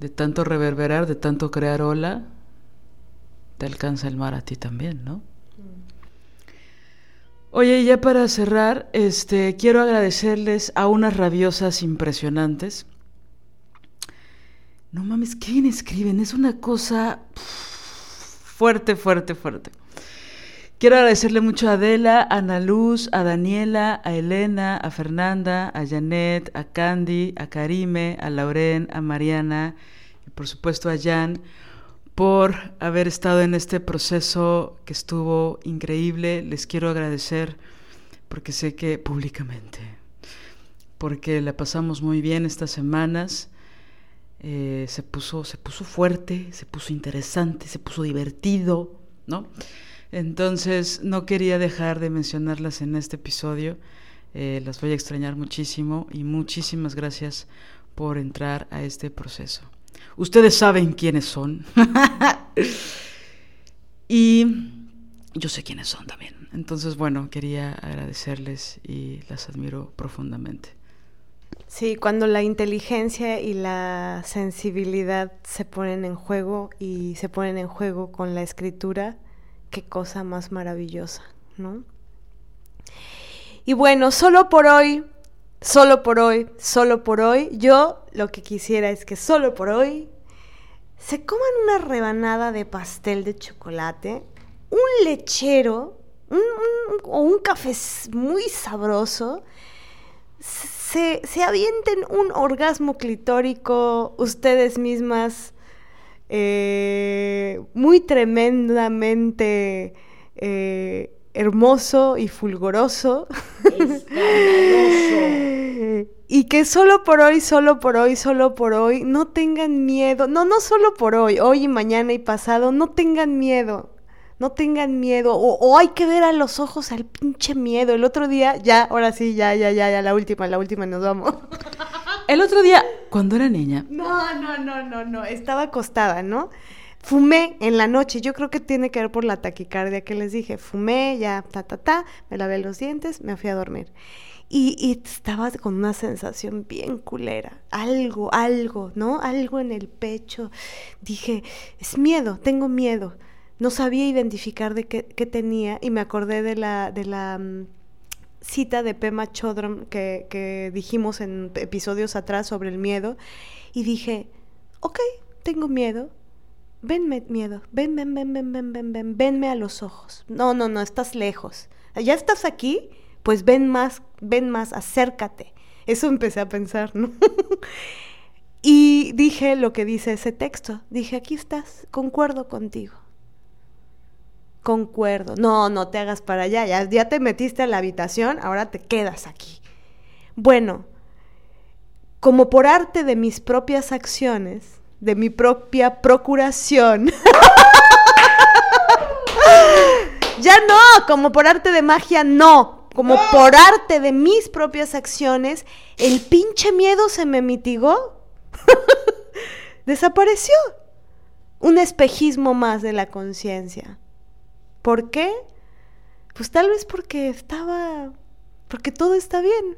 Speaker 1: de tanto reverberar, de tanto crear ola, te alcanza el mar a ti también, ¿no? Oye, ya para cerrar, este, quiero agradecerles a unas rabiosas impresionantes. No mames, ¿qué bien escriben? Es una cosa fuerte, fuerte, fuerte. Quiero agradecerle mucho a Adela, a Ana Luz, a Daniela, a Elena, a Fernanda, a Janet, a Candy, a Karime, a Lauren, a Mariana y por supuesto a Jan por haber estado en este proceso que estuvo increíble. Les quiero agradecer porque sé que públicamente, porque la pasamos muy bien estas semanas. Eh, se, puso, se puso fuerte, se puso interesante, se puso divertido, ¿no? Entonces no quería dejar de mencionarlas en este episodio. Eh, las voy a extrañar muchísimo y muchísimas gracias por entrar a este proceso. Ustedes saben quiénes son. y yo sé quiénes son también. Entonces, bueno, quería agradecerles y las admiro profundamente.
Speaker 2: Sí, cuando la inteligencia y la sensibilidad se ponen en juego y se ponen en juego con la escritura, qué cosa más maravillosa, ¿no? Y bueno, solo por hoy solo por hoy, solo por hoy, yo lo que quisiera es que solo por hoy se coman una rebanada de pastel de chocolate, un lechero o un café muy sabroso, se, avienten un orgasmo clitórico ustedes mismas eh, muy tremendamente eh, hermoso y fulgoroso. y que solo por hoy, solo por hoy, solo por hoy, no tengan miedo. No, no solo por hoy, hoy y mañana y pasado, no tengan miedo. No tengan miedo. O, hay que ver a los ojos al pinche miedo. El otro día, ya, ahora sí, ya, ya, ya, ya, la última, la última, nos vamos.
Speaker 1: El otro día, cuando era niña.
Speaker 2: No, no, no, no, no. Estaba acostada, ¿no? Fumé en la noche, yo creo que tiene que ver por la taquicardia que les dije. Fumé, ya, ta, ta, ta, me lavé los dientes, me fui a dormir. Y, y, estaba con una sensación bien culera, algo, algo, ¿no? Algo en el pecho. Dije, es miedo, tengo miedo. No sabía identificar de qué, tenía y me acordé de la, de la mm, cita de Pema Chodron que, que dijimos en episodios atrás sobre el miedo y dije, ok, tengo miedo, venme miedo, ven, ven, ven, ven, ven, ven, ven, venme a los ojos. No, no, no, estás lejos. Ya estás aquí, pues ven más, ven más, acércate. Eso empecé a pensar, ¿no? y dije lo que dice ese texto. Dije, aquí estás, concuerdo contigo. Concuerdo. No, no te hagas para allá. Ya, ya te metiste a la habitación, ahora te quedas aquí. Bueno, como por arte de mis propias acciones, de mi propia procuración. ya no, como por arte de magia, no. Como por arte de mis propias acciones, el pinche miedo se me mitigó. Desapareció. Un espejismo más de la conciencia. ¿Por qué? Pues tal vez porque estaba, porque todo está bien.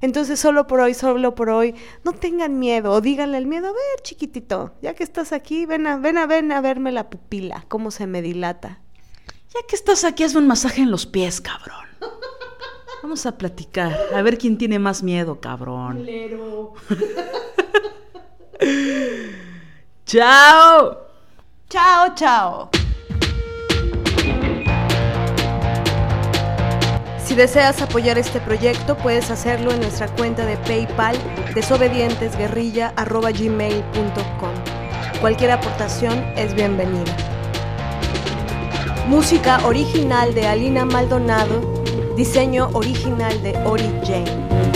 Speaker 2: Entonces, solo por hoy, solo por hoy, no tengan miedo o díganle al miedo, a ver, chiquitito, ya que estás aquí, ven a, ven a, ven a verme la pupila, cómo se me dilata.
Speaker 1: Ya que estás aquí, hazme un masaje en los pies, cabrón. Vamos a platicar, a ver quién tiene más miedo, cabrón. chao.
Speaker 2: Chao, chao. Si deseas apoyar este proyecto, puedes hacerlo en nuestra cuenta de PayPal desobedientesguerrilla.gmail.com. Cualquier aportación es bienvenida. Música original de Alina Maldonado, diseño original de Ori Jane.